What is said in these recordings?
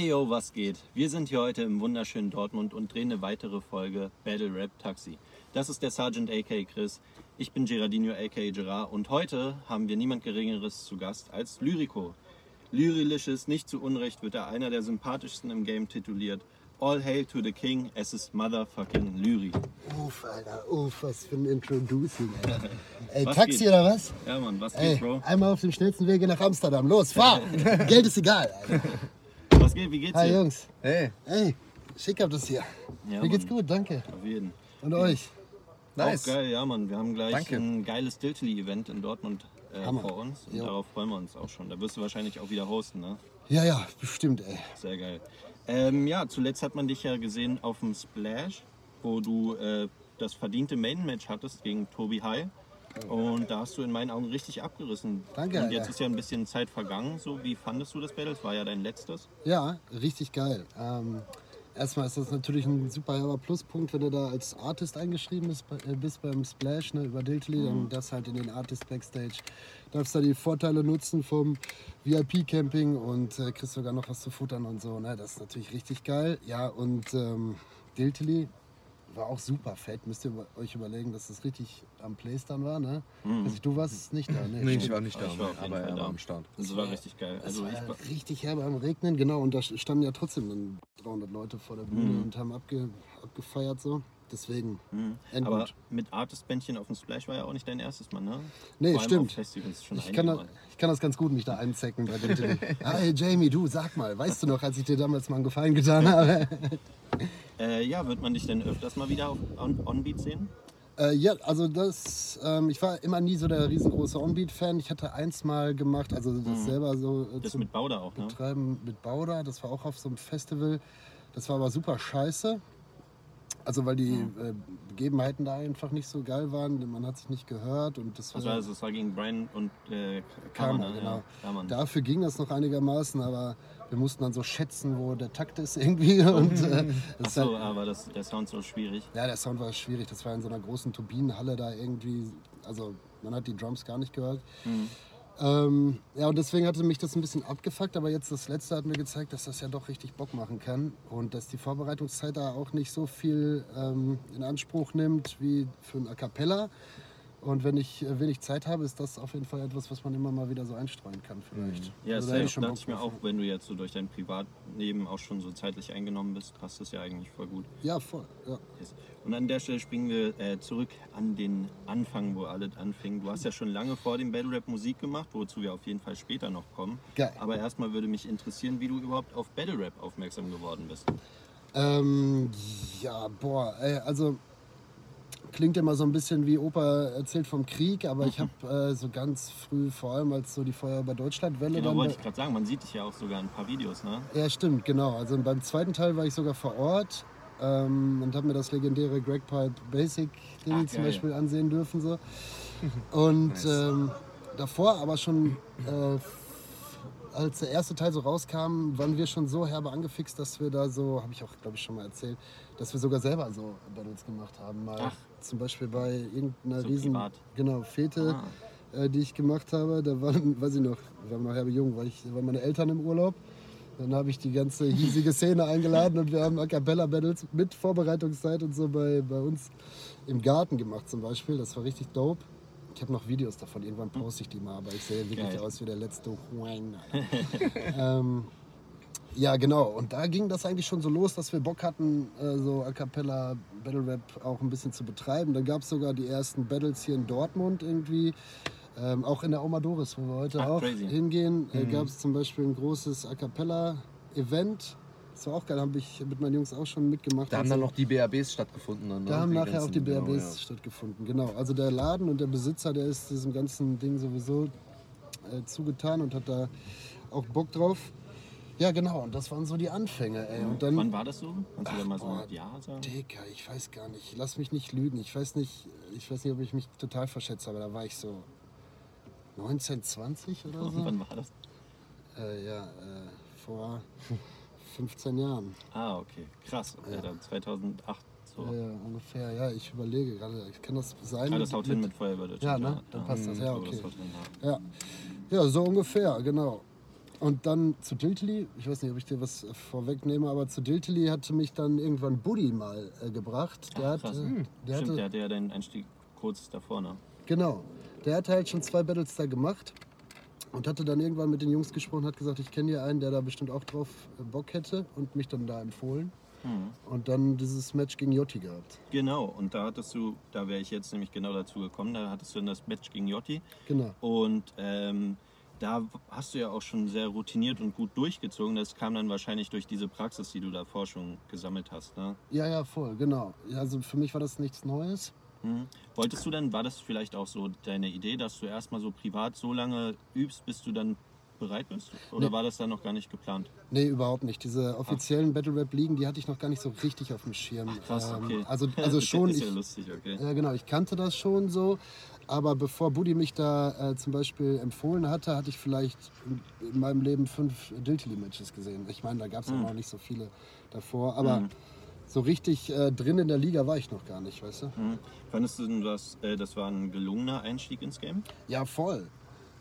Hey yo, was geht? Wir sind hier heute im wunderschönen Dortmund und drehen eine weitere Folge Battle Rap Taxi. Das ist der Sergeant AK Chris, ich bin Gerardino AK Gerard und heute haben wir niemand Geringeres zu Gast als Lyrico. Lyrilisches, nicht zu Unrecht wird er einer der sympathischsten im Game tituliert. All hail to the king, es ist motherfucking Lyri. Uff, Alter, uff, was für ein Introducing, Alter. Ey, Was Taxi geht? oder was? Ja Mann, was Ey, geht, Bro? einmal auf dem schnellsten Wege nach Amsterdam. Los, fahr! Geld ist egal, Alter. Was geht, wie geht's Hi dir? Jungs. Hey, Ey, schick habt es hier. Ja, Mir geht's Mann, gut, danke. Auf jeden. Und euch? nice. Auch geil, ja Mann. Wir haben gleich Danke. ein geiles Diltily-Event in Dortmund äh, vor uns und Jo. darauf freuen wir uns auch schon. Da wirst du wahrscheinlich auch wieder hosten, ne? Ja, ja, bestimmt, ey. Sehr geil. Ähm, ja, zuletzt hat man dich ja gesehen auf dem Splash, wo du äh, das verdiente Main-Match hattest gegen Tobi High. Und da hast du in meinen Augen richtig abgerissen. Danke, Und jetzt Alter. ist ja ein bisschen Zeit vergangen. So, wie fandest du das Battle? Es war ja dein letztes. Ja, richtig geil. Ähm, erstmal ist das natürlich ein super Pluspunkt, wenn du da als Artist eingeschrieben bist, äh, bist beim Splash ne, über Diltily, dann das halt in den Artist Backstage. Darfst da die Vorteile nutzen vom VIP-Camping und äh, kriegst sogar noch was zu futtern und so. Ne? Das ist natürlich richtig geil. Ja, und ähm, Diltily war auch super fett. Müsst ihr euch überlegen, dass das richtig am Place dann war. Ne? Also, du warst nicht da, ne? Nee, ich war nicht da, Ich war aber er war am Start. Das war richtig geil. Es Also war ich ja war, richtig herbe am Regnen, genau. Und da standen ja trotzdem dann 300 Leute vor der Bühne Mhm. und haben abge, abgefeiert so. Deswegen, Mhm. Aber mit Artist-Bändchen auf dem Splash war ja auch nicht dein erstes Mal, ne? Nee, Vor stimmt. Ich kann, da, Mal. ich kann das ganz gut, mich da einzecken bei Diltily. hey Jamie, du, sag mal, weißt du noch, als ich dir damals mal einen Gefallen getan habe? Äh, ja, wird man dich denn öfters mal wieder auf On- Onbeat sehen? äh, ja, also das, ähm, ich war immer nie so der riesengroße Onbeat-Fan. Ich hatte eins mal gemacht, also das selber so äh, Mhm. Das mit Bauder auch, ne? betreiben mit Bauda. Das war auch auf so einem Festival. Das war aber super scheiße. Also weil die äh, Begebenheiten da einfach nicht so geil waren. Man hat sich nicht gehört und das war, Das war, also, das war gegen Brian und äh, Karma, ne? genau. Ja, Mann. Dafür ging das noch einigermaßen, aber wir mussten dann so schätzen, wo der Takt ist irgendwie. Und, äh, das ist Achso, halt, aber das, der Sound so schwierig. ja, der Sound war schwierig. Das war in so einer großen Turbinenhalle da irgendwie. Also man hat die Drums gar nicht gehört. Mhm. Ähm, ja, und deswegen hatte mich das ein bisschen abgefuckt, aber jetzt das letzte hat mir gezeigt, dass das ja doch richtig Bock machen kann und dass die Vorbereitungszeit da auch nicht so viel ähm, in Anspruch nimmt wie für ein A Cappella. Und wenn ich äh, wenig Zeit habe, ist das auf jeden Fall etwas, was man immer mal wieder so einstreuen kann vielleicht. Ja, Also da safe. hätte ich schon dachte ich mir auch, wenn du jetzt so durch dein Privatleben auch schon so zeitlich eingenommen bist, passt das ja eigentlich voll gut. Ja, voll. Ja. Yes. Und an der Stelle springen wir äh, zurück an den Anfang, wo alles anfing. Du hast ja schon lange vor dem Battle Rap Musik gemacht, wozu wir auf jeden Fall später noch kommen. Geil. Aber erstmal würde mich interessieren, wie du überhaupt auf Battle Rap aufmerksam geworden bist. Ähm, ja, boah, ey, also klingt immer so ein bisschen wie Opa erzählt vom Krieg, aber ich habe äh, so ganz früh, vor allem als so die Feuer über Deutschlandwelle Genau, dann. wollte ich gerade sagen, man sieht dich ja auch sogar in ein paar Videos, ne? Ja, stimmt, genau. Also beim zweiten Teil war ich sogar vor Ort ähm, und habe mir das legendäre Greg Pipe Basic Ding zum. Beispiel ansehen dürfen. So. Und Nice. ähm, davor aber schon, äh, als der erste Teil so rauskam, waren wir schon so herbe angefixt, dass wir da so, habe ich auch, glaube ich, schon mal erzählt, dass wir sogar selber so Battles gemacht haben. Mal Ach. Zum Beispiel bei irgendeiner So riesen privat. genau, Fete Ah. äh, die ich gemacht habe. Da waren, weiß ich noch, wir waren noch herbe jung, war ich, waren meine Eltern im Urlaub. Dann habe ich die ganze hiesige Szene eingeladen und wir haben A Cappella Battles mit Vorbereitungszeit und so bei, bei uns im Garten gemacht zum Beispiel. Das war richtig dope. Ich habe noch Videos davon, irgendwann poste ich die mal, aber ich sehe wirklich Geil. aus wie der letzte Huang. ähm, ja, genau. Und da ging das eigentlich schon so los, dass wir Bock hatten, äh, so A Cappella Battle Rap auch ein bisschen zu betreiben. Dann gab es sogar die ersten Battles hier in Dortmund irgendwie. Ähm, auch in der Omadoris, wo wir heute Ach, auch crazy. hingehen, äh, gab es zum Beispiel ein großes A Cappella Event. Das war auch geil, habe ich mit meinen Jungs auch schon mitgemacht. Da haben Also- dann noch die BABs stattgefunden. Dann, ne? da haben nachher auch die BRBs genau, ja. stattgefunden, genau. Also der Laden und der Besitzer, der ist diesem ganzen Ding sowieso äh, zugetan und hat da auch Bock drauf. Ja, genau, und das waren so die Anfänge, ey. Und dann, Wann war das so? Kannst du da mal so boah, ein Jahr sagen? Digga, ich weiß gar nicht, lass mich nicht lügen. Ich weiß nicht, ich weiß nicht, ob ich mich total verschätze, aber da war ich so 19, 20 oder so. wann war das? Äh, ja, äh, vor 15 Jahren. Ah, okay. Krass. Okay, Ja. dann 2008 so. Ja, ja, ungefähr. Ja, ich überlege gerade, kann das sein? Ah, das haut hin mit Feuerwehr Ja, ne? Dann passt das. Ja, glaube, okay. das ja. Ja. ja, so ungefähr, genau. Und dann zu Diltily, ich weiß nicht, ob ich dir was vorwegnehme, aber zu Diltily hatte mich dann irgendwann Buddy mal äh, gebracht. Der Ach, hat, äh, Hm. der Stimmt, hatte, der hatte ja den Einstieg kurz davor, ne? Genau. Der hat halt schon zwei Battles da gemacht und hatte dann irgendwann mit den Jungs gesprochen, hat gesagt, ich kenne hier einen, der da bestimmt auch drauf äh, Bock hätte und mich dann da empfohlen. Hm. Und dann dieses Match gegen Jotti gehabt. Genau, und da hattest du, da wäre ich jetzt nämlich genau dazu gekommen, da hattest du dann das Match gegen Jotti Genau. und ähm, da hast du ja auch schon sehr routiniert und gut durchgezogen. Das kam dann wahrscheinlich durch diese Praxis, die du davor schon gesammelt hast. Ne? Ja, ja, voll, genau. Also für mich war das nichts Neues. Mhm. Wolltest du dann, war das vielleicht auch so deine Idee, dass du erstmal so privat so lange übst, bis du dann bereit bist? Oder Nee. war das dann noch gar nicht geplant? Nee, überhaupt nicht. Diese offiziellen Battle Rap Ligen, die hatte ich noch gar nicht so richtig auf dem Schirm. Krass, Ähm, okay. Also, also schon, ist ja ich, lustig, okay. Ja, genau, ich kannte das schon so. Aber bevor Buddy mich da äh, zum Beispiel empfohlen hatte, hatte ich vielleicht in, in meinem Leben fünf Diltily-Matches gesehen. Ich meine, da gab es ja Mhm. noch nicht so viele davor. Aber Mhm. so richtig äh, drin in der Liga war ich noch gar nicht, weißt du? Mhm. Fandest du denn das, äh, das war ein gelungener Einstieg ins Game? Ja, voll.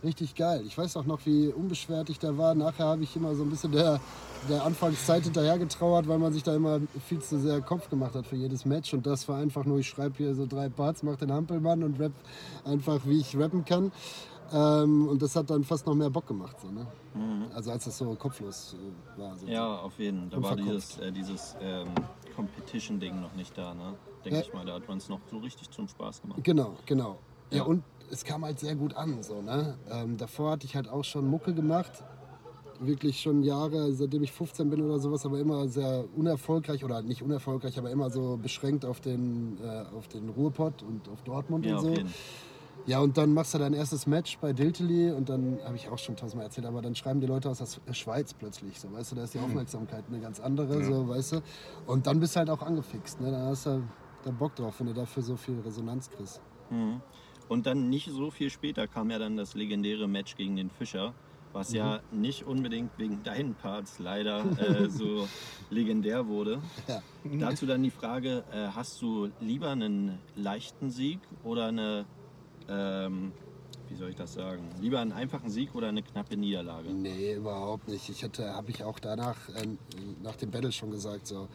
Richtig geil. Ich weiß auch noch, wie unbeschwert ich da war. Nachher habe ich immer so ein bisschen der, der Anfangszeit hinterhergetrauert, weil man sich da immer viel zu sehr Kopf gemacht hat für jedes Match. Und das war einfach nur, ich schreibe hier so drei Parts, mache den Hampelmann und rap einfach, wie ich rappen kann. Ähm, und das hat dann fast noch mehr Bock gemacht. So, ne? Also als das so kopflos äh, war. So. Mhm. Ja, auf jeden Fall. Da war Unverkopft. dieses, äh, dieses ähm, Competition-Ding noch nicht da, ne? Denke Ja. ich mal. Da hat man es noch so richtig zum Spaß gemacht. Genau, genau. Ja, Ja. und es kam halt sehr gut an. So, ne? ähm, davor hatte ich halt auch schon Mucke gemacht. Wirklich schon Jahre, seitdem ich 15 bin oder sowas, aber immer sehr unerfolgreich oder nicht unerfolgreich, aber immer so beschränkt auf den, äh, auf den Ruhrpott und auf Dortmund Ja, und so. Ja, und dann machst du dein erstes Match bei Diltily und dann habe ich auch schon tausendmal erzählt, aber dann schreiben die Leute aus der Schweiz plötzlich, so, weißt du, da ist die Aufmerksamkeit eine ganz andere, so, weißt du. Und dann bist du halt auch angefixt, ne? Dann hast du da Bock drauf, wenn du dafür so viel Resonanz kriegst. Mhm. Und dann nicht so viel später kam ja dann das legendäre Match gegen den Fischer, was ja Mhm. nicht unbedingt wegen deinen Parts leider äh, so legendär wurde. Ja. Dazu dann die Frage, äh, hast du lieber einen leichten Sieg oder eine, ähm, wie soll ich das sagen, lieber einen einfachen Sieg oder eine knappe Niederlage? Nee, überhaupt nicht. Ich hätte, habe ich auch danach, äh, nach dem Battle schon gesagt, so,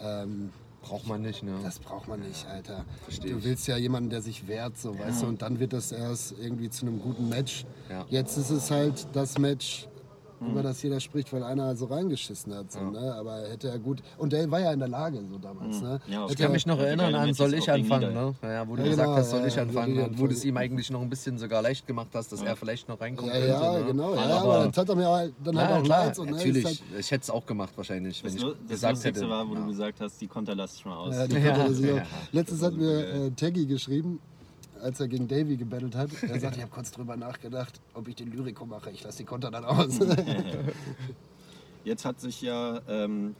ähm, Braucht man nicht, ne? das braucht man nicht, Alter. Versteh du willst ja jemanden, der sich wehrt, so, weißt du, und dann wird das erst irgendwie zu einem guten Match. Ja. Jetzt ist es halt das Match, Mhm. über das jeder spricht, weil einer so reingeschissen hat, so, ne? Aber hätte er gut, und der war ja in der Lage, so damals, ne? Mhm. Ja, auf Hätte Ich kann er- mich noch Ja, erinnern an Soll ich anfangen, ne? Ja, wo du Ja, gesagt genau, hast, soll ja, ich ja, anfangen ja, und wo du es ihm eigentlich noch ein bisschen sogar leicht gemacht hast, dass er vielleicht noch reinkommen Ja, könnte. ja, ne? genau, ja, Aber- aber das hat er mir halt, dann halt Ja, auch klar, leid. So, ne? natürlich. Halt, ich hätte es auch gemacht wahrscheinlich, wenn Das, ich das gesagt hätte. war, wo ja. du gesagt hast, die Konter lass aus. Ja, Ja. er sich auch. Ja. Letztens Das hat mir äh, Taggy geschrieben, als er gegen Davy gebettelt hat. Er sagt, ich habe kurz drüber nachgedacht, ob ich den Lyrico mache. Ich lasse die Konter dann aus. Jetzt hat sich ja, ähm,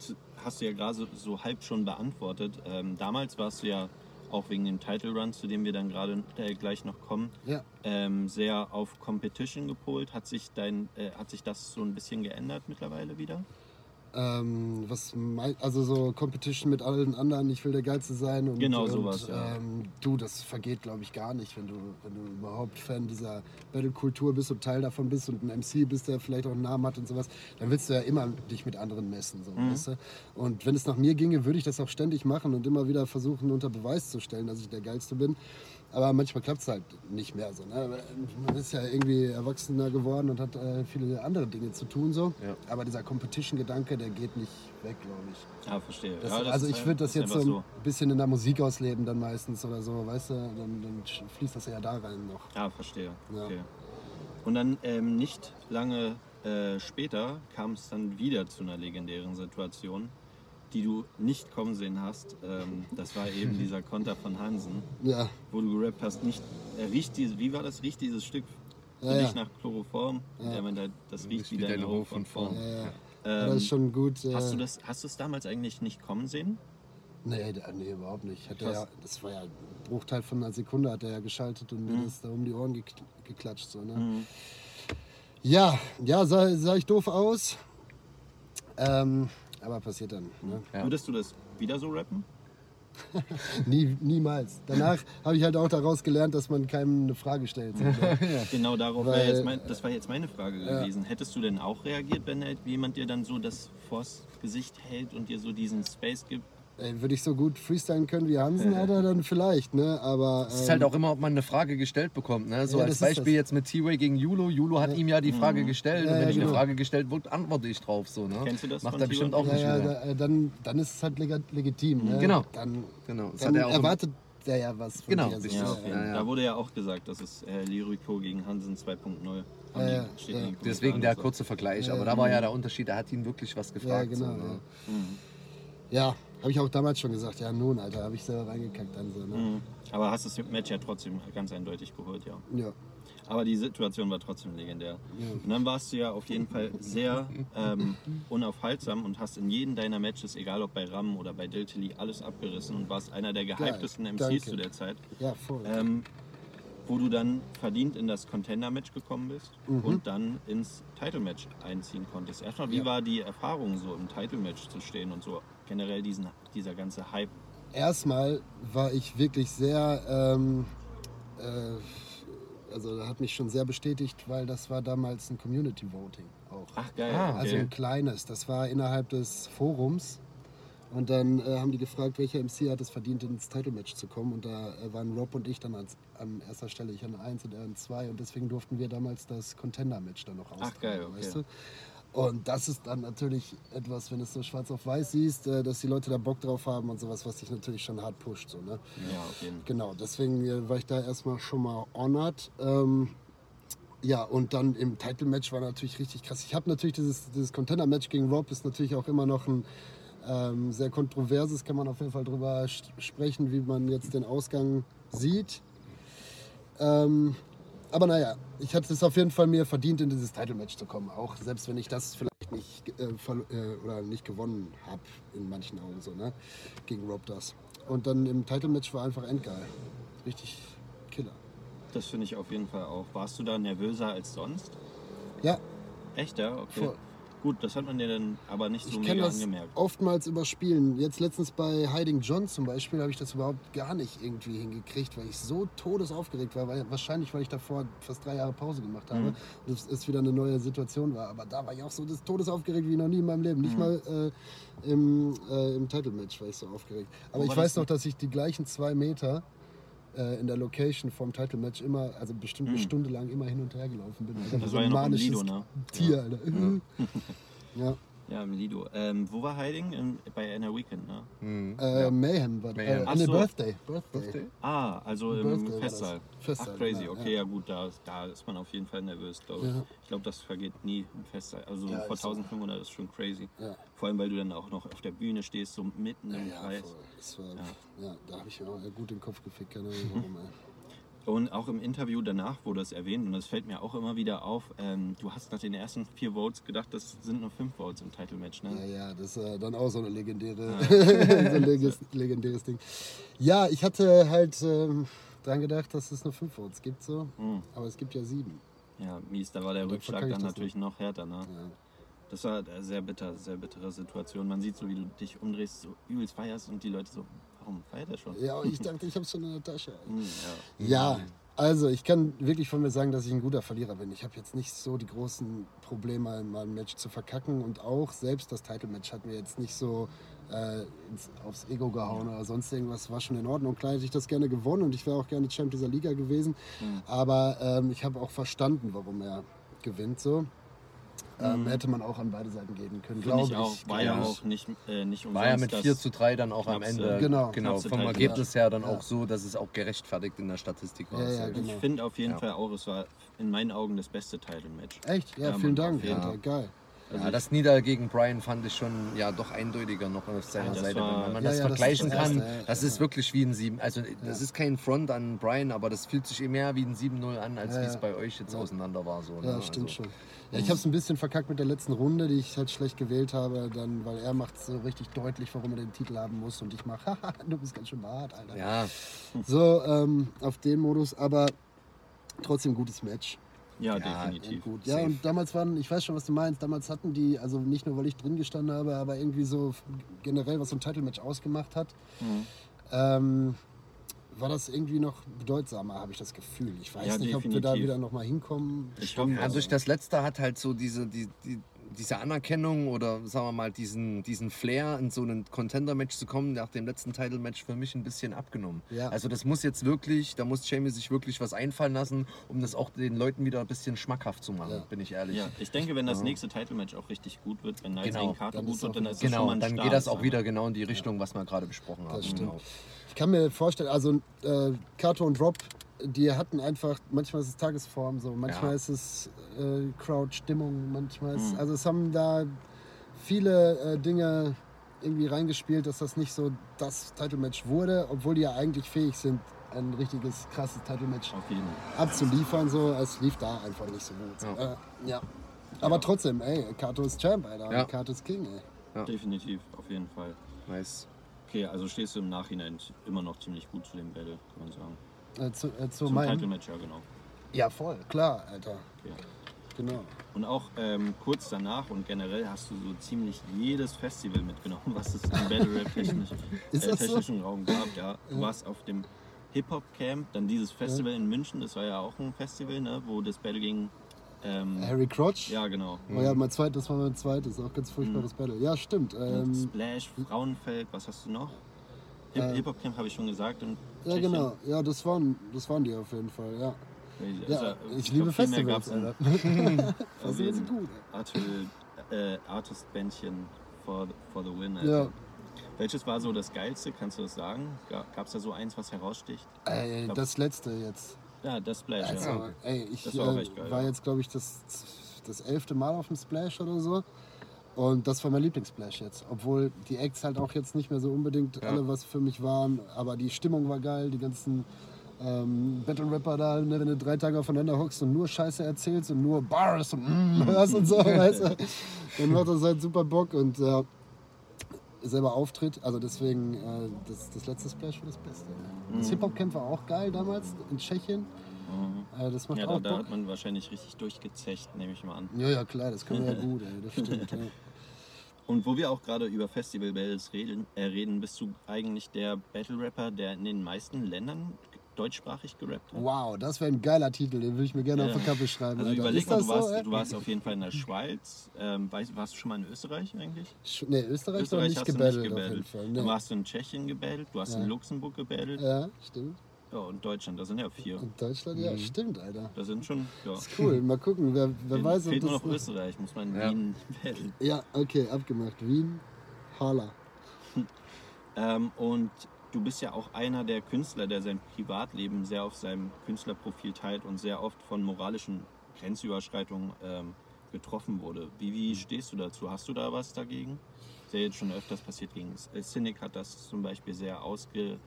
hast du ja gerade so, so halb schon beantwortet. Ähm, damals warst du ja auch wegen dem Title Run, zu dem wir dann gerade äh, gleich noch kommen, ja. ähm, sehr auf Competition gepolt. Hat sich, dein, äh, hat sich das so ein bisschen geändert mittlerweile wieder? Ähm, was mei- also so Competition mit allen anderen, ich will der Geilste sein und, Genau, und sowas, ja. ähm, du, das vergeht glaube ich gar nicht, wenn du, wenn du überhaupt Fan dieser Battle-Kultur bist und Teil davon bist und ein MC bist, der vielleicht auch einen Namen hat und sowas, dann willst du ja immer dich mit anderen messen, so, Mhm. weißt du? Und wenn es nach mir ginge, würde ich das auch ständig machen und immer wieder versuchen unter Beweis zu stellen, dass ich der Geilste bin. Aber manchmal klappt es halt nicht mehr so. Ne? Man ist ja irgendwie erwachsener geworden und hat äh, viele andere Dinge zu tun. So. Ja. Aber dieser Competition-Gedanke, der geht nicht weg, glaube ich. Ja, verstehe. Das, ja, das also ich ein- würde das jetzt so ein bisschen in der Musik ausleben dann meistens oder so, weißt du? Dann, dann fließt das ja da rein noch. Ja, verstehe. Ja. Okay. Und dann ähm, nicht lange äh, später kam es dann wieder zu einer legendären Situation, die du nicht kommen sehen hast. Ähm, das war eben dieser Konter von Hansen, Ja, wo du gerappt hast. Nicht, äh, riecht diese, wie war das? Riecht dieses Stück Ja, dich ja. nach Chloroform? Ja. Ja. das riecht wie deine Hof Hof von vorn. ja, ja. Ähm, das ist schon gut. Äh, Hast du das, hast du es damals eigentlich nicht kommen sehen? Nee, nee, überhaupt nicht. Hat er ja, das war ja ein Bruchteil von einer Sekunde, hat er ja geschaltet und mir Mhm. das da um die Ohren gekl- geklatscht. So, ne? Mhm. Ja, ja, sah, sah ich doof aus. Ähm, aber passiert dann. Ne? Ja. Würdest du das wieder so rappen? Nie, niemals. Danach habe ich halt auch daraus gelernt, dass man keinem eine Frage stellt. Genau darauf Weil- wäre jetzt mein, das war jetzt meine Frage gewesen. Hättest du denn auch reagiert, wenn halt jemand dir dann so das vors Gesicht hält und dir so diesen Space gibt? Ey, Würde ich so gut freestylen können wie Hansen, Alter, dann vielleicht, ne? Aber. Es ist ähm, halt auch immer, ob man eine Frage gestellt bekommt. Ne? So Ja, als das ist Beispiel jetzt mit T-Way gegen Julo. Julo hat ihm ja die Frage gestellt Ja, und wenn ja, ich genau. eine Frage gestellt wird, antworte ich drauf. So, ne? Kennst du das Macht von er bestimmt auch Ja, nicht ja, da, äh, dann, dann ist es halt leg- legitim. Ne? Genau. Dann, Genau, das dann hat er erwartet der ja was von Genau, dir. Ja, ne? Ja, ja. Da wurde ja auch gesagt, das ist äh, Lyrico gegen Hansen 2.0. Haben Ja, ja, ja. Deswegen der kurze Vergleich. Ja, Aber da war ja der Unterschied, er hat ihn wirklich was Ja, gefragt. genau. so, ne? ja. ja habe ich auch damals schon gesagt. Ja, nun, Alter, habe ich selber reingekackt. Dann so, ne? Mhm. Aber hast das Match ja trotzdem ganz eindeutig geholt, ja. Ja. Aber die Situation war trotzdem legendär. Und dann warst du ja auf jeden Fall sehr ähm, unaufhaltsam und hast in jedem deiner Matches, egal ob bei Ram oder bei Diltily, alles abgerissen und warst einer der gehyptesten MCs danke. zu der Zeit. ja, voll. Ähm, wo du dann verdient in das Contender-Match gekommen bist und dann ins Title-Match einziehen konntest. Erstmal, wie Ja. war die Erfahrung, so im Title-Match zu stehen und so generell diesen, dieser ganze Hype? Erstmal war ich wirklich sehr. Ähm, äh, also hat mich schon sehr bestätigt, weil das war damals ein Community Voting auch. Ach geil, Ah, okay. Also ein kleines. Das war innerhalb des Forums. Und dann äh, haben die gefragt, welcher MC hat es verdient, ins Title-Match zu kommen. Und da äh, waren Rob und ich dann als, an erster Stelle. Ich an 1 und er an 2. Und deswegen durften wir damals das Contender-Match dann noch austragen. geil, okay. weißt du? Und das ist dann natürlich etwas, wenn du es so schwarz auf weiß siehst, äh, dass die Leute da Bock drauf haben und sowas, was dich natürlich schon hart pusht. So, ne? ja, auf jeden Fall. Genau, deswegen äh, war ich da erstmal schon mal honored. Ähm, ja, und dann im Title-Match war natürlich richtig krass. Ich habe natürlich dieses, dieses Contender-Match gegen Rob ist natürlich auch immer noch ein ähm, sehr kontroverses, kann man auf jeden Fall drüber sprechen, wie man jetzt den Ausgang sieht. Ähm, aber naja, ich hatte es auf jeden Fall mir verdient, in dieses Title-Match zu kommen. Auch selbst wenn ich das vielleicht nicht, äh, äh, oder nicht gewonnen habe, in manchen Augen so, ne? Gegen Rob das. Und dann im Title-Match war einfach endgeil. Richtig Killer. Das finde ich auf jeden Fall auch. Warst du da nervöser als sonst? Ja, Echt, ja? Okay. Voll. Gut, das hat man dir dann aber nicht so ich mega das angemerkt. oftmals überspielen. Jetzt letztens bei Hiding John zum Beispiel habe ich das überhaupt gar nicht irgendwie hingekriegt, weil ich so todesaufgeregt war. Weil, wahrscheinlich, weil ich davor fast drei Jahre Pause gemacht habe Mhm. und es wieder eine neue Situation war. Aber da war ich auch so des todesaufgeregt wie noch nie in meinem Leben. Nicht Mhm. mal äh, im, äh, im Title-Match war ich so aufgeregt. Aber Wo ich weiß noch, dass ich die gleichen zwei Meter in der Location vom Title-Match immer, also bestimmt eine Mhm. Stunde lang immer hin und her gelaufen bin. Wie Das war ja ein im manisches Lido, ne? Tier, Alter. Ja. Ja, im Lido. Ähm, wo war Hiding? In, bei einer Weekend, ne? Mhm. Äh, Mayhem war Mayhem. Äh, Ach nee, so. Birthday. Birthday. Birthday? Ah, also im Birthday. Festsaal. Festsaal, Ach, crazy. genau, Okay, ja, gut, da, ist- da ist man auf jeden Fall nervös, glaube ich. Ja. Ich glaube, das vergeht nie im Festsaal. Also Ja, vor ist so. 1500 ist schon crazy. Ja. Vor allem, weil du dann auch noch auf der Bühne stehst, so mitten Ja, im ja, Kreis. voll. Das war, ja. da habe ich mir auch gut den Kopf gefickt, keine Ahnung warum. ey. Und auch im Interview danach wurde es erwähnt und das fällt mir auch immer wieder auf. Ähm, du hast nach den ersten vier Votes gedacht, das sind nur fünf Votes im Title-Match, ne? Ja, ja, das ist äh, dann auch so eine legendäre, so ein leges, legendäres Ding. Ja, ich hatte halt ähm, dran gedacht, dass es nur fünf Votes gibt, so. Hm. aber es gibt ja sieben. Ja, mies, da war der Dann Rückschlag dann natürlich noch härter, ne? Ja. Das war eine sehr bitter, sehr bittere Situation. Man sieht so, wie du dich umdrehst, so übelst feierst und die Leute so, warum feiert er schon? ja, ich dachte, ich habe es schon in der Tasche. Hm, ja. Ja, also ich kann wirklich von mir sagen, dass ich ein guter Verlierer bin. Ich habe jetzt nicht so die großen Probleme, in meinem Match zu verkacken und auch selbst das Title-Match hat mir jetzt nicht so äh, ins, aufs Ego gehauen oder sonst irgendwas. War schon in Ordnung. Klar hätte ich das gerne gewonnen und ich wäre auch gerne Champ dieser Liga gewesen. Mhm. Aber ähm, ich habe auch verstanden, warum er gewinnt so. Ähm, hätte man auch an beide Seiten geben können, Mhm. Glaube ich ich. auch. War ja auch nicht, äh, nicht umsonst. War ja mit das- 4 zu 3 dann auch am Ende. Genau. genau vom. Ergebnis her dann Ja. auch so, dass es auch gerechtfertigt in der Statistik war. Ja, ja, genau. Ich finde auf jeden Ja. Fall auch, es war in meinen Augen das beste Title-Match. Echt? Ja, Ja, vielen Dank. Geil. Also ja, das Nieder gegen Brian fand ich schon ja doch eindeutiger noch auf seiner Ja, Seite. war- Wenn man Ja, das ja, vergleichen das kann, Erste, ja, das ja. ist wirklich wie ein 7. Also das Ja. ist kein Front an Brian, aber das fühlt sich mehr wie ein 7-0 an, als Ja, wie es ja. bei euch jetzt Ja. auseinander war. So, Ja, ne? stimmt also, schon. Ja, ich habe es ein bisschen verkackt mit der letzten Runde, die ich halt schlecht gewählt habe, dann, weil er macht so richtig deutlich, warum er den Titel haben muss und ich mache, haha, du bist ganz schön hart, Alter. Ja, So, ähm, auf den Modus, aber trotzdem gutes Match. Ja, Ja, definitiv. Gut. Ja, und damals waren, ich weiß schon, was du meinst, damals hatten die, also nicht nur, weil ich drin gestanden habe, aber irgendwie so generell, was so ein Title-Match ausgemacht hat, Mhm. ähm, war das irgendwie noch bedeutsamer, habe ich das Gefühl. Ich weiß Ja, nicht, ob wir da definitiv. wieder nochmal hinkommen. Ich hoffe, Also durch das letzte hat halt so diese, die, die, diese Anerkennung oder sagen wir mal diesen, diesen Flair in so ein Contender-Match zu kommen, nach dem letzten Title-Match für mich ein bisschen abgenommen. Ja. Also das muss jetzt wirklich, da muss Jamie sich wirklich was einfallen lassen, um das auch den Leuten wieder ein bisschen schmackhaft zu machen, Ja. bin ich ehrlich. Ja, ich denke, wenn das nächste Title-Match auch richtig gut wird, wenn Knights Genau, gegen Carter dann gut wird, dann ist das schon Genau, mal dann Start, geht das auch aber- wieder genau in die Richtung, was wir gerade besprochen haben. Das stimmt. Genau. Ich kann mir vorstellen, also äh, Kato und Rob, die hatten einfach, manchmal ist es Tagesform so, manchmal Ja. ist es äh, Crowd-Stimmung, manchmal Mhm. ist, also es haben da viele äh, Dinge irgendwie reingespielt, dass das nicht so das Title-Match wurde, obwohl die ja eigentlich fähig sind, ein richtiges krasses Title-Match Auf jeden abzuliefern, so, es lief da einfach nicht so gut. Ja. Äh, ja. Aber trotzdem, ey, Kato ist Champ, Alter, Ja. Kato ist King, ey. Ja. Definitiv, auf jeden Fall. Nice. Okay, also stehst du im Nachhinein immer noch ziemlich gut zu dem Battle, kann man sagen. Äh, zu, äh, zu Zum meinem. Title-Match, ja genau. Ja, voll, klar, Alter. Okay. Genau. Und auch ähm, kurz danach und generell hast du so ziemlich jedes Festival mitgenommen, was es im Battle Rap technisch, äh, so? technischen Raum gab. Ja. Du warst auf dem Hip-Hop Camp, dann dieses Festival in München, das war ja auch ein Festival, ne, wo das Battle ging. Ähm, Harry Crotch? ja, genau. Oh ja, mein zweites, das war mein zweites, auch ganz furchtbares Battle. Ja, stimmt. Ähm, Splash, Frauenfeld, was hast du noch? Hip- Äh, Hip-Hop Camp habe ich schon gesagt. Und ja, genau. Ja, das waren, das waren die auf jeden Fall, ja. Ja, ich liebe Festivals, Alter. Festivals sind gut. Äh, Artist-Bändchen for, the- for the win. Ja. Alter. Welches war so das Geilste, kannst du das sagen? Gab es da so eins, was heraussticht? Ey, das letzte jetzt. Ja, das Splash, Also, ja. ey, ich Das war auch äh, geil, war ja. jetzt, glaube ich, das, das elfte Mal auf dem Splash oder so. Und das war mein Lieblingssplash jetzt. Obwohl die Acts halt auch jetzt nicht mehr so unbedingt alle was für mich waren. Aber die Stimmung war geil, die ganzen ähm, Battle Rapper da, ne, wenn du drei Tage aufeinander hockst und nur Scheiße erzählst und nur Bars und mm, hörst und so, weißt du, dann macht das halt super Bock und ja, selber auftritt. Also deswegen, äh, das, das letzte Splash war das Beste. Ja. Das Hip-Hop-Camp war auch geil damals in Tschechien. Äh, das macht Mhm. Ja, da, auch da Bock. hat man wahrscheinlich richtig durchgezecht, nehme ich mal an. Ja, ja, klar, das können wir ja gut, ey, das stimmt. Ja. Und wo wir auch gerade über Festival Battles reden, äh, reden, bist du eigentlich der Battle Rapper, der in den meisten Ländern deutschsprachig gerappt hat? Wow, das wäre ein geiler Titel, den würde ich mir gerne Ja. auf der Kappe schreiben. Also Alter. überleg mal, das du warst, so, ey? du warst auf jeden Fall in der Schweiz. Ähm, warst du schon mal in Österreich eigentlich? Sch- Nee, Österreich, noch nicht hast du gebattelt, auf jeden Fall. Du Nee. warst in Tschechien gebattelt, du hast Ja. in Luxemburg gebattelt Ja, stimmt. Ja, und Deutschland, das sind ja vier. Und Deutschland, ja, stimmt, Alter. Das sind schon, ja. Ist cool, mal gucken, wer, wer Fehlt- weiß, ob Fehlt nur das noch Österreich, muss man in Ja. Wien battlen. Ja, okay, abgemacht. Wien, Hala. Ähm, und du bist ja auch einer der Künstler, der sein Privatleben sehr auf seinem Künstlerprofil teilt und sehr oft von moralischen Grenzüberschreitungen ähm, getroffen wurde. Wie, wie stehst du dazu? Hast du da was dagegen? Ist ja jetzt schon öfters passiert gegen Cynic hat das zum Beispiel sehr ausge...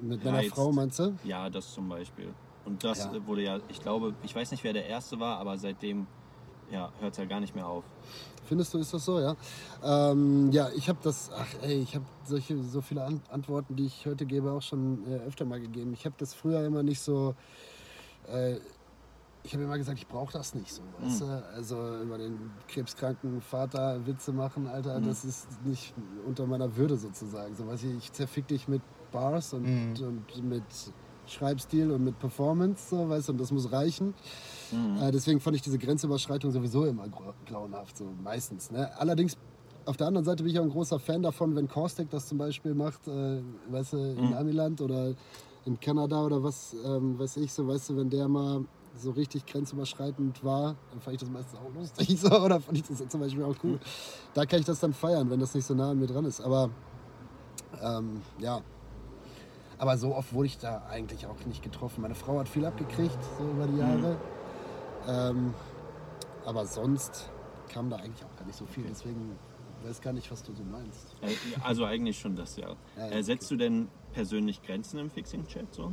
Mit meiner Reizt. Frau, meinst du? Ja, das zum Beispiel. Und das Ja. wurde ja, ich glaube, ich weiß nicht, wer der Erste war, aber seitdem ja, hört es ja gar nicht mehr auf. Findest du, ist das so, ja? Ähm, ja, ich habe das, ach ey, ich habe solche, so viele An Antworten, die ich heute gebe, auch schon äh, öfter mal gegeben. Ich habe das früher immer nicht so, äh, ich habe immer gesagt, ich brauche das nicht so, weißt du? Also über den krebskranken Vater Witze machen, Alter, das ist nicht unter meiner Würde sozusagen. So, weißt du, ich zerfick dich mit Bars und, und mit Schreibstil und mit Performance, so, weißt du, und das muss reichen. Äh, deswegen fand ich diese Grenzüberschreitung sowieso immer grau- grauenhaft, so meistens. Ne? Allerdings, auf der anderen Seite bin ich auch ein großer Fan davon, wenn Kostek das zum Beispiel macht, äh, weißt du, in Amiland oder in Kanada oder was ähm, weiß ich, so, weißt du, wenn der mal so richtig grenzüberschreitend war, dann fand ich das meistens auch lustig, so, oder fand ich das zum Beispiel auch cool. Da kann ich das dann feiern, wenn das nicht so nah an mir dran ist. Aber ähm, ja, aber so oft wurde ich da eigentlich auch nicht getroffen. Meine Frau hat viel abgekriegt, so über die Jahre. Ähm, aber sonst kam da eigentlich auch gar nicht so viel. Deswegen weiß gar nicht, was du so meinst. Ja, Also eigentlich schon das, ja. Ja, Äh, Setzt du denn persönlich Grenzen im Fixing-Chat so?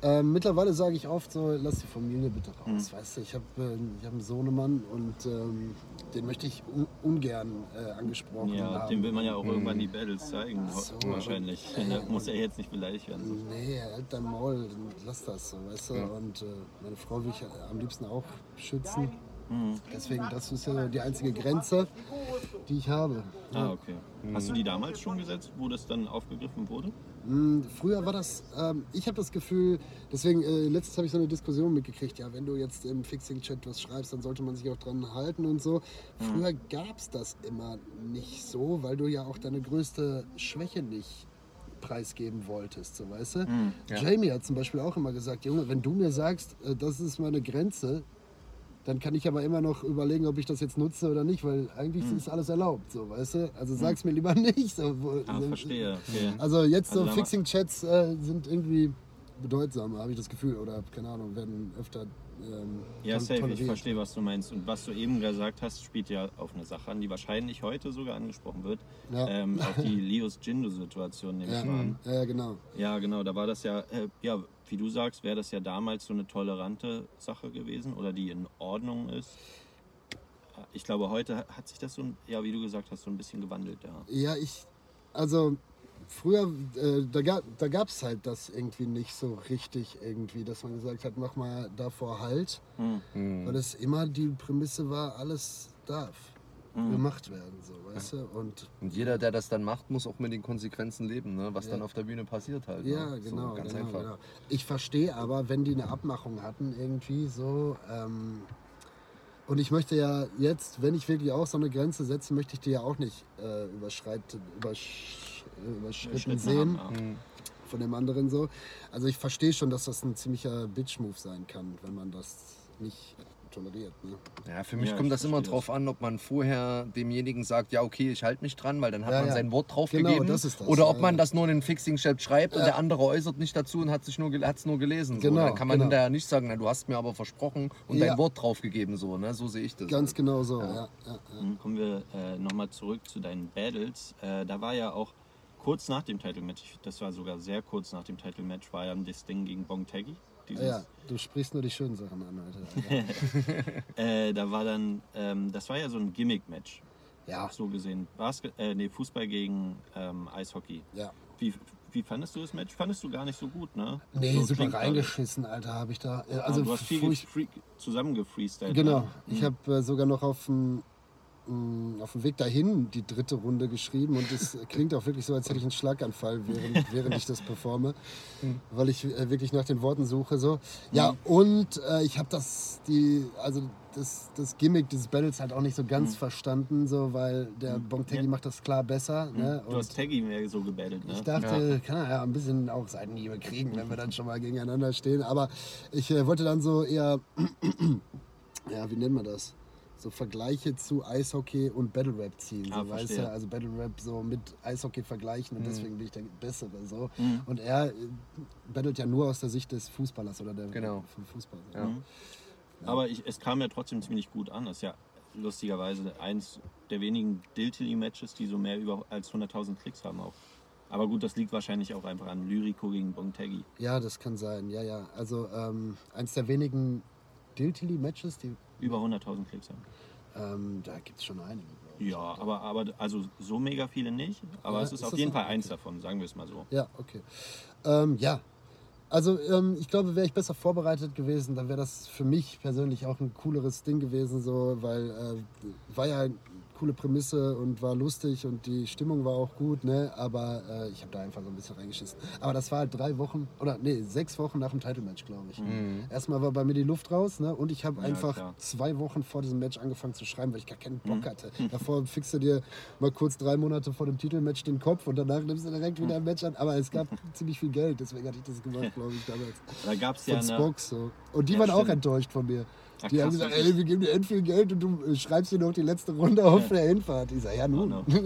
Ähm, mittlerweile sage ich oft so, lass die Familie bitte raus. Weißt du, ich habe äh, ich hab einen Sohnemann und ähm, den möchte ich un ungern äh, angesprochen Ja, haben. dem will man ja auch irgendwann die Battles zeigen, So. wahrscheinlich. Da muss er jetzt nicht beleidigt werden. So. Nee, halt dein Maul, dann lass das so, weißt du. Und äh, meine Frau will ich ja am liebsten auch schützen. Mhm. Deswegen, das ist ja die einzige Grenze, die ich habe. Ah, okay. Hast du die damals schon gesetzt, wo das dann aufgegriffen wurde? Mm, Früher war das, ähm, ich habe das Gefühl, deswegen, äh, letztens habe ich so eine Diskussion mitgekriegt, ja, wenn du jetzt im Fixing-Chat was schreibst, dann sollte man sich auch dran halten und so. Früher gab es das immer nicht so, weil du ja auch deine größte Schwäche nicht preisgeben wolltest, so weißt du? ja. Jamie hat zum Beispiel auch immer gesagt, Junge, wenn du mir sagst, äh, das ist meine Grenze, dann kann ich aber immer noch überlegen, ob ich das jetzt nutze oder nicht, weil eigentlich Hm. ist alles erlaubt, so weißt du? Also sag's mir lieber nicht. So, wo, Ah, so- verstehe. Okay. also jetzt Also so ma- Fixing-Chats äh, sind irgendwie bedeutsamer, habe ich das Gefühl. Oder keine Ahnung, werden öfter ähm, Ja, safe, ich verstehe, was du meinst. Und was du eben gesagt hast, spielt ja auf eine Sache an, die wahrscheinlich heute sogar angesprochen wird. Ja. Ähm, auf die Leos Jindo-Situation nehme ich mal Ja, an. ja, genau. Ja, genau, da war das ja, äh, ja, wie du sagst, wäre das ja damals so eine tolerante Sache gewesen oder die in Ordnung ist. Ich glaube, heute hat sich das so, ein- ja, wie du gesagt hast, so ein bisschen gewandelt, ja. Ja, ich, also früher, äh, da gab es da gab's halt das irgendwie nicht so richtig irgendwie, dass man gesagt hat, mach mal davor halt, Hm. weil es immer die Prämisse war, alles darf gemacht werden, so, weißt du? Und Und jeder, der das dann macht, muss auch mit den Konsequenzen leben, ne? was Ja. dann auf der Bühne passiert halt. Ja, ne? genau, so, ganz genau, einfach. genau. Ich verstehe aber, wenn die eine Abmachung hatten, irgendwie so. Ähm, und ich möchte ja jetzt, wenn ich wirklich auch so eine Grenze setze, möchte ich die ja auch nicht äh, überschreiten, übersch, überschritten Schritten sehen haben, ja. Mhm. von dem anderen so. Also ich verstehe schon, dass das ein ziemlicher Bitch-Move sein kann, wenn man das nicht toleriert. Ne? Ja, für mich Ja, kommt das immer drauf an, ob man vorher demjenigen sagt, ja okay, ich halte mich dran, weil dann hat Ja, man ja. sein Wort drauf Genau, gegeben. das ist das, Oder ja, ob man ja. das nur in den Fixing-Chat schreibt und der andere äußert nicht dazu und hat es nur, hat's nur gelesen. So. Genau, Dann kann man genau. hinterher nicht sagen, na, du hast mir aber versprochen und Ja. dein Wort drauf gegeben. So, ne? so sehe ich das. Ganz halt. genau so, ja. ja, ja. Dann kommen wir äh, nochmal zurück zu deinen Battles. Äh, da war ja auch kurz nach dem Title-Match, das war sogar sehr kurz nach dem Title-Match, war ja das Ding gegen Bong Taggy. Dieses, Ja, du sprichst nur die schönen Sachen an, Alter. Äh, da war dann, ähm, das war ja so ein Gimmick-Match, Ja, so gesehen. Basket, äh, nee, Fußball gegen ähm, Eishockey. ja. Wie, wie fandest du das Match? Fandest du gar nicht so gut, ne? Nee, so super klingt gerade. reingeschissen, Alter, habe ich da. Ja, Also Also, du hast viel zusammengefreestylt. Genau, ne? ich habe äh, sogar noch auf dem, mh, auf dem Weg dahin die dritte Runde geschrieben und es klingt auch wirklich so, als hätte ich einen Schlaganfall, während, während ich das performe, weil ich äh, wirklich nach den Worten suche. So. Ja, und äh, ich habe das, die, also das, das Gimmick des Battles halt auch nicht so ganz verstanden, so, weil der Bonteggi Ja. macht das klar besser. Ne? Du hast Taggy mehr so gebettelt, ne? Ich dachte, kann er ja ein bisschen auch Seitenhiebe kriegen, wenn wir dann schon mal gegeneinander stehen. Aber ich äh, wollte dann so eher, ja, wie nennt man das? So Vergleiche zu Eishockey und Battle Rap ziehen. So, Ah, weißt verstehe. du? Also Battle Rap so mit Eishockey vergleichen und deswegen bin ich der Bessere. So. Mhm. Und er äh, battelt ja nur aus der Sicht des Fußballers oder der Genau. vom Fußball. So. Ja. Mhm. Aber ich, es kam ja trotzdem ziemlich gut an. Das ist ja lustigerweise eins der wenigen Diltily-Matches, die so mehr über als 100.000 Klicks haben auch. Aber gut, das liegt wahrscheinlich auch einfach an Lyrico gegen Bontaggy. Ja, das kann sein. Ja, ja. Also ähm, eins der wenigen Diltily-Matches, die Über 100.000 Klicks haben. ähm, da gibt es schon einige. Ja, aber, aber also so mega viele nicht. Aber Ja, es ist, ist auf jeden? Fall eins Okay. davon, sagen wir es mal so. Ja, okay. Ähm, ja. Also ähm, ich glaube, wäre ich besser vorbereitet gewesen, dann wäre das für mich persönlich auch ein cooleres Ding gewesen, so, weil äh, war ja coole Prämisse und war lustig und die Stimmung war auch gut, ne? Aber äh, ich habe da einfach so ein bisschen reingeschissen. Aber das war halt drei Wochen oder nee, sechs Wochen nach dem Title-Match, glaube ich. Erstmal war bei mir die Luft raus, ne? Und ich habe Ja, einfach klar. zwei Wochen vor diesem Match angefangen zu schreiben, weil ich gar keinen Bock hatte. Davor du dir mal kurz drei Monate vor dem Titelmatch den Kopf und danach nimmst du direkt wieder ein Match an. Aber es gab ziemlich viel Geld, deswegen hatte ich das gemacht, glaube ich, damals. Da gab es ja eine, Spox so. Und die Ja, waren auch stimmt. enttäuscht von mir. Ach, Die haben gesagt, ey, wir geben dir end viel Geld und du schreibst dir noch die letzte Runde auf der Hinfahrt. Ich sag, ja nun, Oh, no.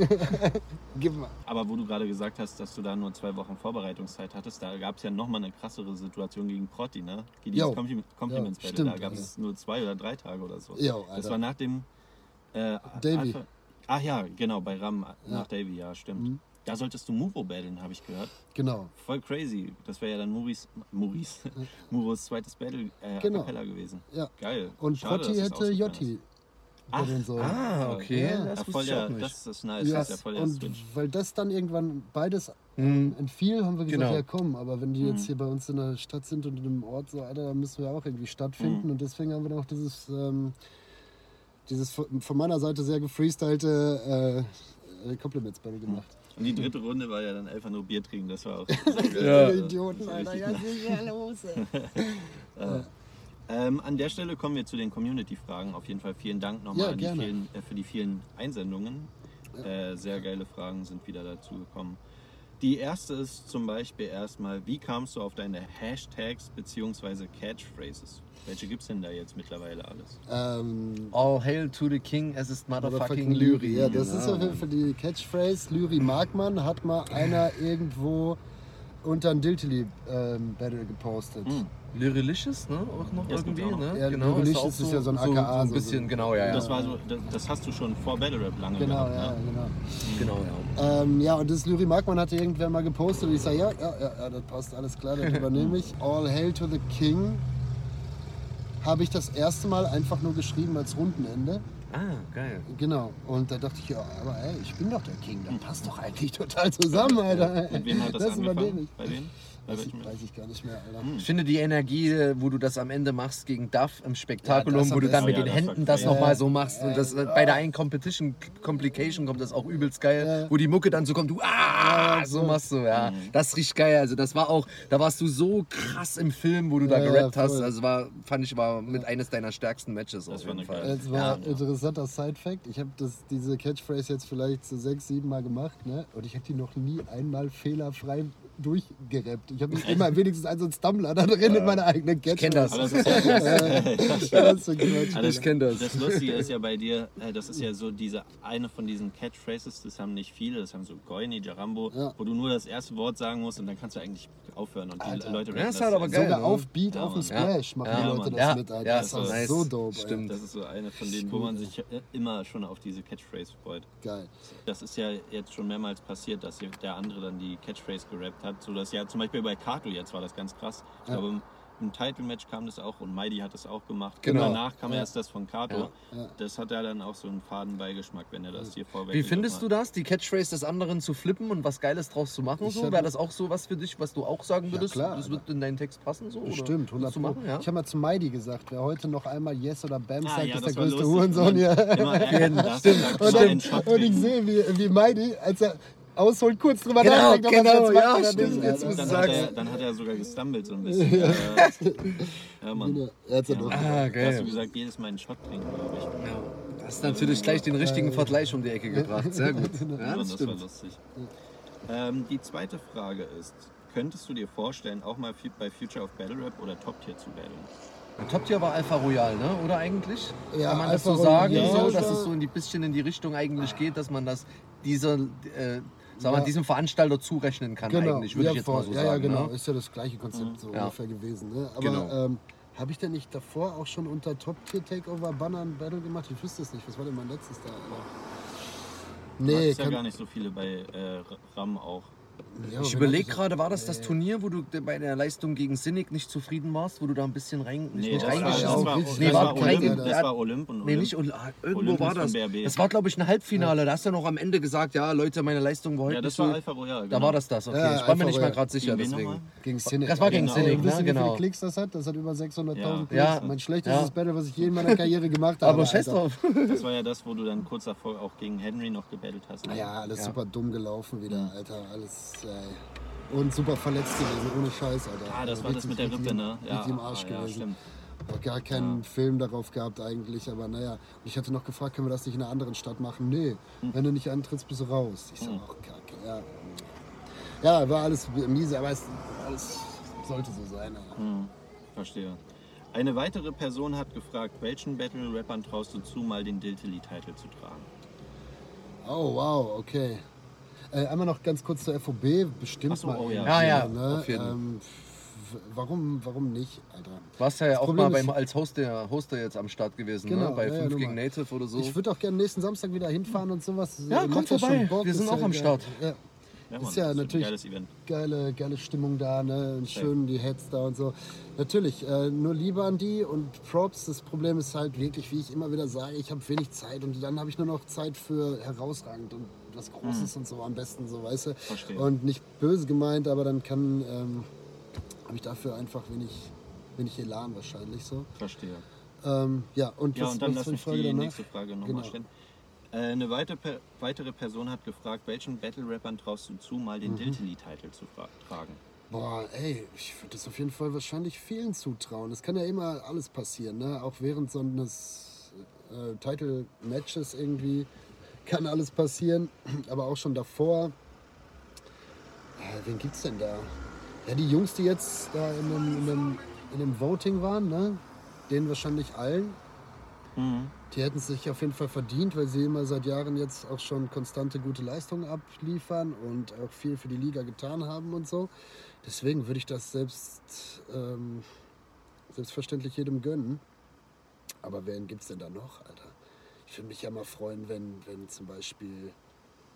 gib mal. Aber wo du gerade gesagt hast, dass du da nur zwei Wochen Vorbereitungszeit hattest, da gab es ja nochmal eine krassere Situation gegen Protti, ne? Gegen dieses. Compliment, Compliments Ja, Battle. Da stimmt, gab es nur zwei oder drei Tage oder so. Jo, das war nach dem äh, Davy. Ach ja, genau, bei Ram nach Davy, ja, stimmt. Mhm. Da solltest du Muro battlen, habe ich gehört. Genau. Voll crazy. Das wäre ja dann Muris, Muris, Muros zweites Battle äh, Genau. gewesen. Ja. Geil. Und Schade, Protti dass es hätte Jotti. den Säulen. Ah, okay. Ja. Das Ja, voll der, nicht. das ist nice. Ja, Das ist ja voll der und Switch. weil das dann irgendwann beides Mhm. entfiel, haben wir gesagt, Genau. ja komm, aber wenn die Mhm. jetzt hier bei uns in der Stadt sind und in einem Ort so, Alter, dann müssen wir auch irgendwie stattfinden Mhm. und deswegen haben wir dann auch dieses, ähm, dieses von meiner Seite sehr gefreestylte äh, äh, Compliments Battle gemacht. Und die dritte Runde war ja dann einfach nur Bier trinken, das war auch. Ja. Idioten, Alter. Ja, sicher, los. ey. Ähm, an der Stelle kommen wir zu den Community-Fragen. Auf jeden Fall vielen Dank nochmal Ja, die vielen, äh, für die vielen Einsendungen. Äh, sehr geile Fragen sind wieder dazu gekommen. Die erste ist zum Beispiel erstmal, wie kamst du auf deine Hashtags bzw. Catchphrases? Welche gibt es denn da jetzt mittlerweile alles? Ähm, All hail to the king, es ist motherfucking Lyri. Ja, das ist Genau. auf jeden Fall die Catchphrase. Lyri mag man, hat mal einer irgendwo unter ein Diltily ähm, Battle gepostet. Hm. Lyrilicious, ne? Auch noch Das gibt's irgendwie, auch noch. ne? Ja, genau. Lyrilicious auch ist ja so ein AKA, So, so ein so- bisschen, so- genau, ja, ja. Das, war so, das, das hast du schon vor Battle Rap lange Genau, gehabt, ja, ne? genau. Genau, ja. Ähm, ja, und das Lyri Markmann hatte irgendwer mal gepostet und ich sage, ja, ja, ja, ja, das passt, alles klar, das übernehme ich. All Hail to the King habe ich das erste Mal einfach nur geschrieben als Rundenende. Ah, geil. Genau. Und da dachte ich, ja, aber ey, ich bin doch der King, das passt doch eigentlich total zusammen, Alter. Mit wem hat das, übernehme angefangen? ich. Bei wem? Weiß ich, weiß ich gar nicht mehr, Alter. Ich finde die Energie, wo du das am Ende machst gegen Duff im Spektakulum, Ja, das wo du am dann besten. mit Ja, den das war Händen das nochmal so machst und das bei der einen Competition Complication kommt das auch übelst geil, Ja. wo die Mucke dann so kommt, du ah, so machst du, ja. Mhm. Das richtig geil. Also das war auch, da warst du so krass im Film, wo du da Ja, gerappt ja, hast. voll. Also war, fand ich, war mit eines deiner stärksten Matches Das auf war jeden eine Fall. geile- Es war Ja. ein interessanter Side-Fact. Ich habe diese Catchphrase jetzt vielleicht so sechs, sieben Mal gemacht, ne? Und ich habe die noch nie einmal fehlerfrei durchgerappt. Ich habe immer wenigstens einen so einen Stumbler da drin in meiner eigenen Catchphrase. kenn das. Aber das ist ja, das ist Also Ich kenn das. Das Lustige ist ja bei dir, äh, das ist ja so diese eine von diesen Catchphrases, das haben nicht viele, das haben so Goini, Jarambo, Ja. wo du nur das erste Wort sagen musst und dann kannst du eigentlich aufhören und die Alter. Leute Ja, rappen ist das halt aber ja. geil. Sogar ne? auf Beat, Ja, auf dem Mann. Splash machen Ja, die Leute das Ja, mit, Alter. ja, das ist nice. so dope, Stimmt. Das ist so eine von denen, wo man sich äh, immer schon auf diese Catchphrase freut. Geil. Das ist ja jetzt schon mehrmals passiert, dass der andere dann die Catchphrase gerappt hat. So dass ja zum Beispiel bei Kato jetzt war das ganz krass. Ich Ja. glaube, im, Title-Match kam das auch und Mighty hat das auch gemacht. Genau. Und danach kam Ja. erst das von Kato. Ja. Ja. Das hat ja dann auch so einen faden Beigeschmack, wenn er das hier vorweg Wie findest du das, die Catchphrase des anderen zu flippen und was Geiles draus zu machen? Ich So? Wäre das auch so was für dich, was du auch sagen Ja, würdest? klar, das wird in deinen Text passen? So, oder Bestimmt, 100 würdest du Pro. machen, ja? Ich habe mal zu Mighty gesagt, wer heute noch einmal Yes oder Bam Ah, sagt, ja, ist das der größte lustig. Hurensohn Und hier. Immer, äh, das Und, immer dann, und ich sehe, wie, wie Mighty, als er ausholt, kurz drüber Genau, nachdenkt, ob er genau, jetzt macht ja, oder stimmt, nicht, jetzt Dann hat, er, dann hat er sogar gestummelt so ein bisschen. ja, ja. Mann. Genau, Er hat's ja doch. Ah, Da hast du geil. gesagt, jedes Mal einen Shot trinken, glaube ich. Ja, das ist natürlich gleich den richtigen Vergleich um die Ecke gebracht. Sehr gut. Ja, Ja, das das war stimmt. lustig. Ähm, die zweite Frage ist, könntest du dir vorstellen, auch mal bei Future of Battle Rap oder Top Tier zu battlen? Top Tier war Alpha Royal, ne? oder eigentlich? Ja, Kann man das Alpha so sagen, Royal so, dass es so in die bisschen in die Richtung eigentlich geht, dass man das dieser, äh, sagen wir, Ja. diesem Veranstalter zurechnen kann Genau, eigentlich, würde ja, ich jetzt voll. mal so ja, sagen. Ja, genau, Ne? ist ja das gleiche Konzept so Ja. ungefähr gewesen. Ne? Aber Genau. ähm, habe ich denn nicht davor auch schon unter Top-Tier-Takeover-Banner ein Battle gemacht? Ich wüsste es nicht. Was war denn mein letztes da? Alter? Du Nee, hattest ja kann, gar nicht so viele bei äh, Ram auch. Ja, Ich überlege gerade, war das das Nee. Turnier, wo du bei der Leistung gegen Sinnig nicht zufrieden warst, wo du da ein bisschen rein, Nee, nicht das reingeschaut war, Nee, das nee, war, war Olymp, kein- das war Olymp und Nee, Olymp. nicht Ol- ah, irgendwo Olympus war das. Das war, glaube ich, ein Halbfinale. Da hast du noch am Ende gesagt, ja, Leute, meine Leistung war heute Ja, das war so. Alpha Royal. Da genau. war das das, okay. Ja, ich war mir nicht mal gerade sicher, Gegen deswegen. Gegen Cynic. Das war gegen Genau. Cynic, Wisst ihr, ne? wie viele Genau. Klicks das hat? Das hat über 600.000 Klicks. Ja. Mein schlechtestes. Battle, was ich je in meiner Karriere gemacht habe. Aber scheiß drauf. Das war ja das, wo du dann kurz davor auch gegen Henry noch gebettelt hast. ne? Ja, alles super dumm gelaufen wieder, Alter. Alles, ey. Und super verletzt gewesen, ohne Scheiß, Alter. Ah, das war das mit der Rippe, ne? Richtig im Arsch ah, ja, gewesen. stimmt. Auch gar keinen Ja. Film darauf gehabt eigentlich, aber naja. Und ich hatte noch gefragt, können wir das nicht in einer anderen Stadt machen? Nee, wenn du nicht antrittst, bist du raus. Ich so, Hm. ach kacke, ja. Ja, war alles miese, aber es alles sollte so sein. Alter. Hm, verstehe. Eine weitere Person hat gefragt, welchen Battle-Rappern traust du zu, mal den Diltily-Titel zu tragen? Oh, wow, okay. Äh, einmal noch ganz kurz zur FOB, bestimmt so, mal. oh ja. Ja, ja, ne? auf jeden Fall. ähm, warum, warum nicht, Alter? Du warst ja, auch Problem mal ist- beim, als Hoster, Hoster jetzt am Start gewesen, Genau, ne? bei ja, ja, 5 nur gegen. Native oder so. Ich würde auch gerne nächsten Samstag wieder hinfahren und sowas. Ja, kommt ja vorbei. schon Bock, Wir sind ist auch ja am. Start. Ja, Ja, Ist Mann, ja das wird natürlich- ein geiles Event. geile, geile Stimmung da, ne? Und schön die Heads da und so. Natürlich, äh, nur Liebe an die und Props. Das Problem ist halt wirklich, wie ich immer wieder sage, ich habe wenig Zeit und dann habe ich nur noch Zeit für herausragend und was Großes und so am besten, so weißt du. Verstehe. Und nicht böse gemeint, aber dann kann, ähm, habe ich dafür einfach wenig, wenig Elan wahrscheinlich so. Verstehe. Ähm, ja, und Ja, was, und dann lass mich die danach? nächste Frage nochmal Genau. stellen. Äh, eine weitere, weitere Person hat gefragt, welchen Battle-Rappern traust du zu, mal Mhm. den Diltily-Titel zu tragen? Boah, ey, ich würde das auf jeden Fall wahrscheinlich vielen zutrauen. Es kann ja immer alles passieren, ne? Auch während so eines äh, Title-Matches irgendwie kann alles passieren. Aber auch schon davor. Äh, wen gibt's denn da? Ja, die Jungs, die jetzt da in dem, in dem, in dem Voting waren, ne? Denen wahrscheinlich allen. Die hätten es sich auf jeden Fall verdient, weil sie immer seit Jahren jetzt auch schon konstante gute Leistungen abliefern und auch viel für die Liga getan haben und so. Deswegen würde ich das selbst ähm, selbstverständlich jedem gönnen. Aber wen gibt es denn da noch, Alter? Ich würde mich ja mal freuen, wenn, wenn zum Beispiel,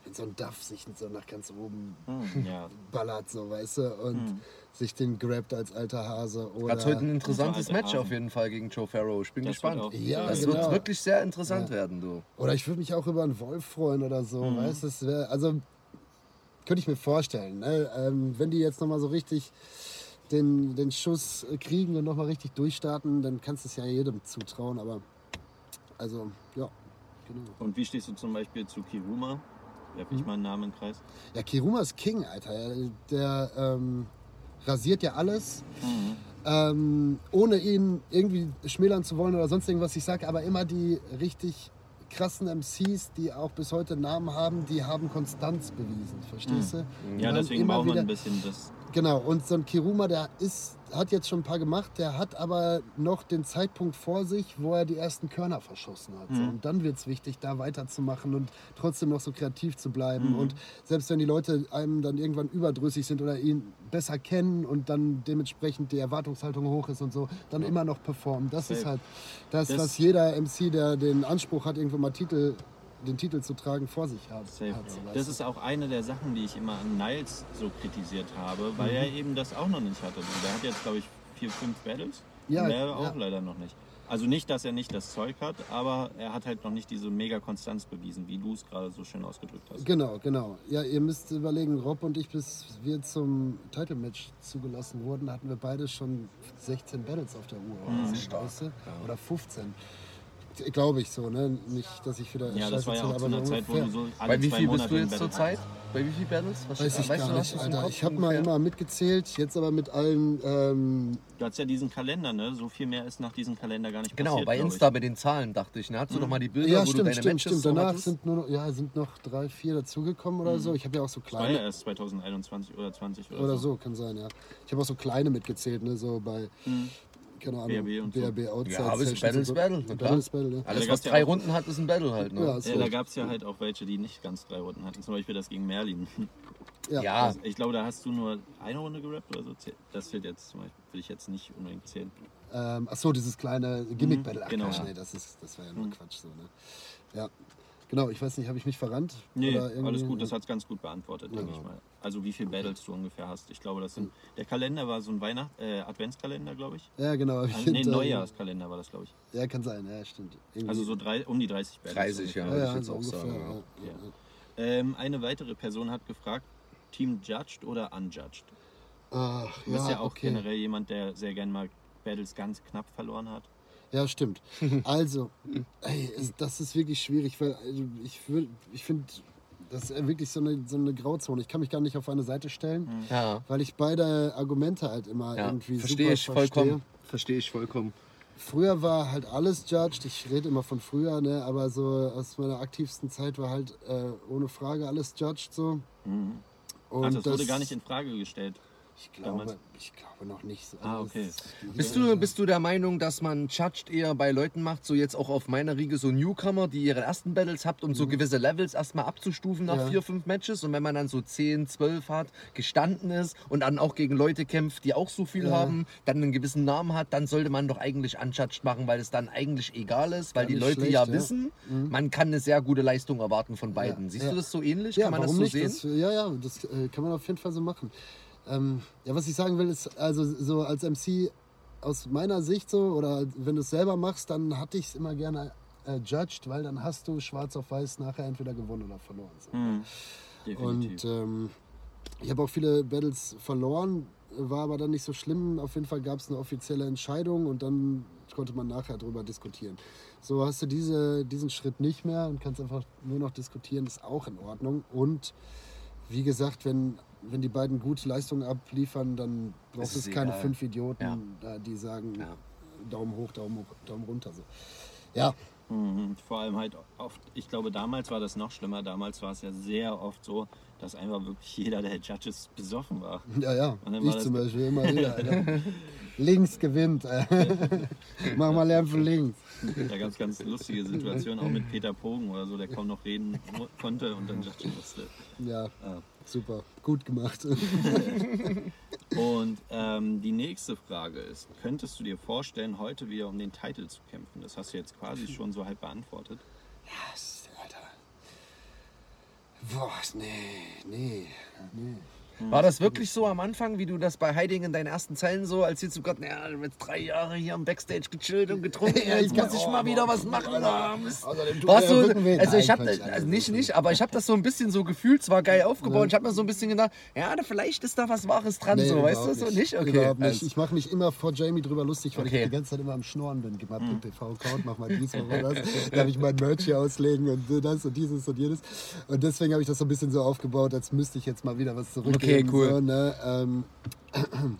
wenn so ein Duff sich so nach ganz oben Hm, ja. ballert, so, weißt du, und sich den grabt als alter Hase. Oder Hat heute ein interessantes Match Hasen. auf jeden Fall gegen Joe Farrow. Ich bin Das gespannt. Ja, das genau. wird wirklich sehr interessant werden, du. Oder ich würde mich auch über einen Wolf freuen oder so, weißt du? wär- Also könnte ich mir vorstellen, ne? ähm, wenn die jetzt nochmal so richtig den, den Schuss kriegen und nochmal richtig durchstarten, dann kannst du es ja jedem zutrauen, aber also, ja, genau. Und wie stehst du zum Beispiel zu Kiruma? Werf Mhm. ich mal einen Namen in den Kreis. Ja, Kiruma ist King, Alter. Der ähm, rasiert ja alles. Ähm, ohne ihn irgendwie schmälern zu wollen oder sonst irgendwas. Ich sage aber immer die richtig krassen MCs, die auch bis heute Namen haben, die haben Konstanz bewiesen. Verstehst du? Die Ja, deswegen immer braucht man wieder- ein bisschen das. Genau, und so ein Kiruma, der ist, hat jetzt schon ein paar gemacht, der hat aber noch den Zeitpunkt vor sich, wo er die ersten Körner verschossen hat. So. Und dann wird es wichtig, da weiterzumachen und trotzdem noch so kreativ zu bleiben. Und selbst wenn die Leute einem dann irgendwann überdrüssig sind oder ihn besser kennen und dann dementsprechend die Erwartungshaltung hoch ist und so, dann immer noch performen. Das ist Safe. halt das, Das- was jeder MC, der den Anspruch hat, irgendwo mal Titel, den Titel zu tragen, vor sich hat. Safe. hat so, Das ist auch eine der Sachen, die ich immer an Niles so kritisiert habe, weil Mhm. er eben das auch noch nicht hatte. Der hat jetzt, glaube ich, vier, fünf Battles. Ja, und der ja. auch leider noch nicht. Also nicht, dass er nicht das Zeug hat, aber er hat halt noch nicht diese mega Konstanz bewiesen, wie du es gerade so schön ausgedrückt hast. Genau, genau. Ja, ihr müsst überlegen, Rob und ich, bis wir zum Title-Match zugelassen wurden, hatten wir beide schon 16 Battles auf der Uhr. Mhm. Oder, du? oder 15. Glaube ich so, ne? Nicht, dass ich wieder Ja, das war ja auch zu aber einer so Zeit, wo du so alle Bei wie zwei viel bist du jetzt Battle zurzeit? Bei wie viel Battles? Was, Weiß ich weißt gar du, nicht, Alter. Ich habe mal immer mitgezählt, jetzt aber mit allen. Ähm, Du hast ja diesen Kalender, ne? So viel mehr ist nach diesem Kalender gar nicht Genau, passiert. bei glaub Insta mit den Zahlen dachte ich. Ne? Hast du doch mal die Bilder, ja, wo du stimmt, deine stimmt, Matches stimmt. so Danach hattest? sind, nur noch, ja, sind noch drei, vier dazugekommen oder so. Ich habe ja auch so Ich. War ja kleine. erst 2021 oder 20 oder, Oder so, kann sein, ja. Ich habe auch so kleine mitgezählt, ne? So bei. Keine Ahnung. BRB und so. BRB Outside. Ja, aber es ist Sessions Battle ist so. Battle, na klar. Battle ist Battle, ja. Alles, Da was ja drei Runden hat, ist ein Battle halt. Ne? Ja, Ja, da gab es ja halt auch welche, die nicht ganz drei Runden hatten. Zum Beispiel das gegen Merlin. Ja. ja, Also ich glaube, da hast du nur eine Runde gerappt oder so. Das wird jetzt zum Beispiel, will ich jetzt nicht unbedingt zählen. Ähm, ach so, dieses kleine Gimmick-Battle. Ach, genau, Quatsch, ja. nee, das, ist, das war ja nur Quatsch so, ne? Ja. Genau, ich weiß nicht, habe ich mich verrannt? Nee, alles gut, das hat es ganz gut beantwortet, denke ich mal. Also wie viele Battles du ungefähr hast. Ich glaube, das sind. Der Kalender war so ein Weihnacht, äh, Adventskalender, glaube ich. Ja, genau. ich Ah, nee, Neujahrskalender war das, glaube ich. Ja, kann sein, ja, stimmt. Irgendwie- Also so drei, um die 30 Battles. 30, ja. ja, würde ich ja, jetzt so auch ungefähr. sagen, ja. ja. Ja. Ähm, eine weitere Person hat gefragt, Team Judged oder Unjudged? Ach, Du bist ja, ja auch okay. generell jemand, der sehr gern mal Battles ganz knapp verloren hat. Ja, stimmt. Also, ey, das ist wirklich schwierig, weil also, ich, ich finde, das ist wirklich so eine, so eine Grauzone. Ich kann mich gar nicht auf eine Seite stellen, ja. weil ich beide Argumente halt immer ja. irgendwie Verstehe super ich verstehe. vollkommen. Verstehe ich vollkommen. Früher war halt alles judged. Ich rede immer von früher, ne? aber so aus meiner aktivsten Zeit war halt äh, ohne Frage alles judged so. Und Ach, das, wurde gar nicht in Frage gestellt. Ich glaube, ich glaube noch nicht so. Ah, Also, okay. es- Bist du, bist du der Meinung, dass man Judged eher bei Leuten macht, so jetzt auch auf meiner Riege so Newcomer, die ihre ersten Battles habt, um so gewisse Levels erstmal abzustufen nach Mhm. Ja. vier, fünf Matches und wenn man dann so 10, 12 hat, gestanden ist und dann auch gegen Leute kämpft, die auch so viel Ja. haben, dann einen gewissen Namen hat, dann sollte man doch eigentlich Unjudged machen, weil es dann eigentlich egal ist, weil Ja, die Leute schlecht, ja, ja. Mhm. wissen, man kann eine sehr gute Leistung erwarten von beiden. Ja, Siehst ja. du das so ähnlich? Ja, kann man das so nicht? sehen? Das, ja, ja, das äh, kann man auf jeden Fall so machen. Ähm, ja, was ich sagen will, ist, also so als MC aus meiner Sicht so, oder wenn du es selber machst, dann hatte ich es immer gerne äh, judged, weil dann hast du schwarz auf weiß nachher entweder gewonnen oder verloren. So. Definitiv. Und ähm, ich habe auch viele Battles verloren, war aber dann nicht so schlimm. Auf jeden Fall gab es eine offizielle Entscheidung und dann konnte man nachher darüber diskutieren. So hast du diese, diesen Schritt nicht mehr und kannst einfach nur noch diskutieren, ist auch in Ordnung. Und wie gesagt, wenn, wenn die beiden gute Leistungen abliefern, dann braucht Ist es es keine egal. fünf Idioten, Ja. die sagen Ja. Daumen hoch, Daumen hoch, Daumen runter. So. Ja, Mhm. Vor allem halt oft, ich glaube, damals war das noch schlimmer. Damals war es ja sehr oft so, dass einfach wirklich jeder der Judges besoffen war. ja, ja. Ich zum Beispiel immer wieder. Alter. links gewinnt. Mach mal Lärm für links. Da gab es ganz lustige Situationen, auch mit Peter Pogen oder so, der kaum noch reden konnte und dann judgen musste. Ja, Ja. Super. Gut gemacht. Und ähm, die nächste Frage ist, könntest du dir vorstellen, heute wieder um den Titel zu kämpfen? Das hast du jetzt quasi schon so halb beantwortet. Was, Alter. Boah, nee, nee, nee. War das wirklich so am Anfang, wie du das bei Heiding in deinen ersten Zeilen so, als jetzt du Gott, naja, du jetzt drei Jahre hier am Backstage gechillt und getrunken, Ja, jetzt muss ich mal wieder was machen. Ah, Warst du, also ich habe also das nicht nicht, aber ich habe das so ein bisschen so gefühlt, es war geil aufgebaut. Ich habe mir so ein bisschen gedacht, ja, da vielleicht ist da was Wahres dran, so, weißt du, so nicht, okay. Überhaupt nicht. Ich mache mich immer vor Jamie drüber lustig, weil Okay. ich die ganze Zeit immer am Schnorren bin. Gib mal Mhm. den TV-Account, mach mal dies, mach mal das. Darf ich mein Merch hier auslegen und das und dieses und jenes. Und deswegen habe ich das so ein bisschen so aufgebaut, als müsste ich jetzt mal wieder was zurückgeben. Okay, cool. So, ne? ähm,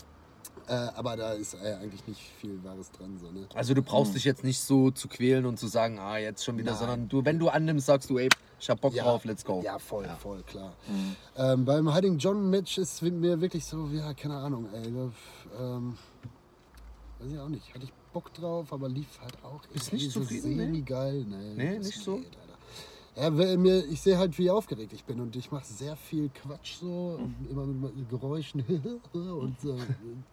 äh, aber da ist äh, eigentlich nicht viel Wahres dran. So, ne? Also du brauchst dich jetzt nicht so zu quälen und zu sagen, ah, jetzt schon wieder, Nein. sondern du, wenn du annimmst, sagst du, ey, ich hab Bock drauf, let's go. Ja, voll, voll, klar. Ähm, beim Hiding John Match ist mir wirklich so, ja, keine Ahnung, ey. da, Ähm, weiß ich auch nicht. Hatte ich Bock drauf, aber lief halt auch irgendwie nicht so zufrieden, ne? semi-geil. Nee, Nee, nicht so? geht. Ja, mir, ich sehe halt, wie aufgeregt ich bin und ich mache sehr viel Quatsch so, und immer mit Geräuschen und so.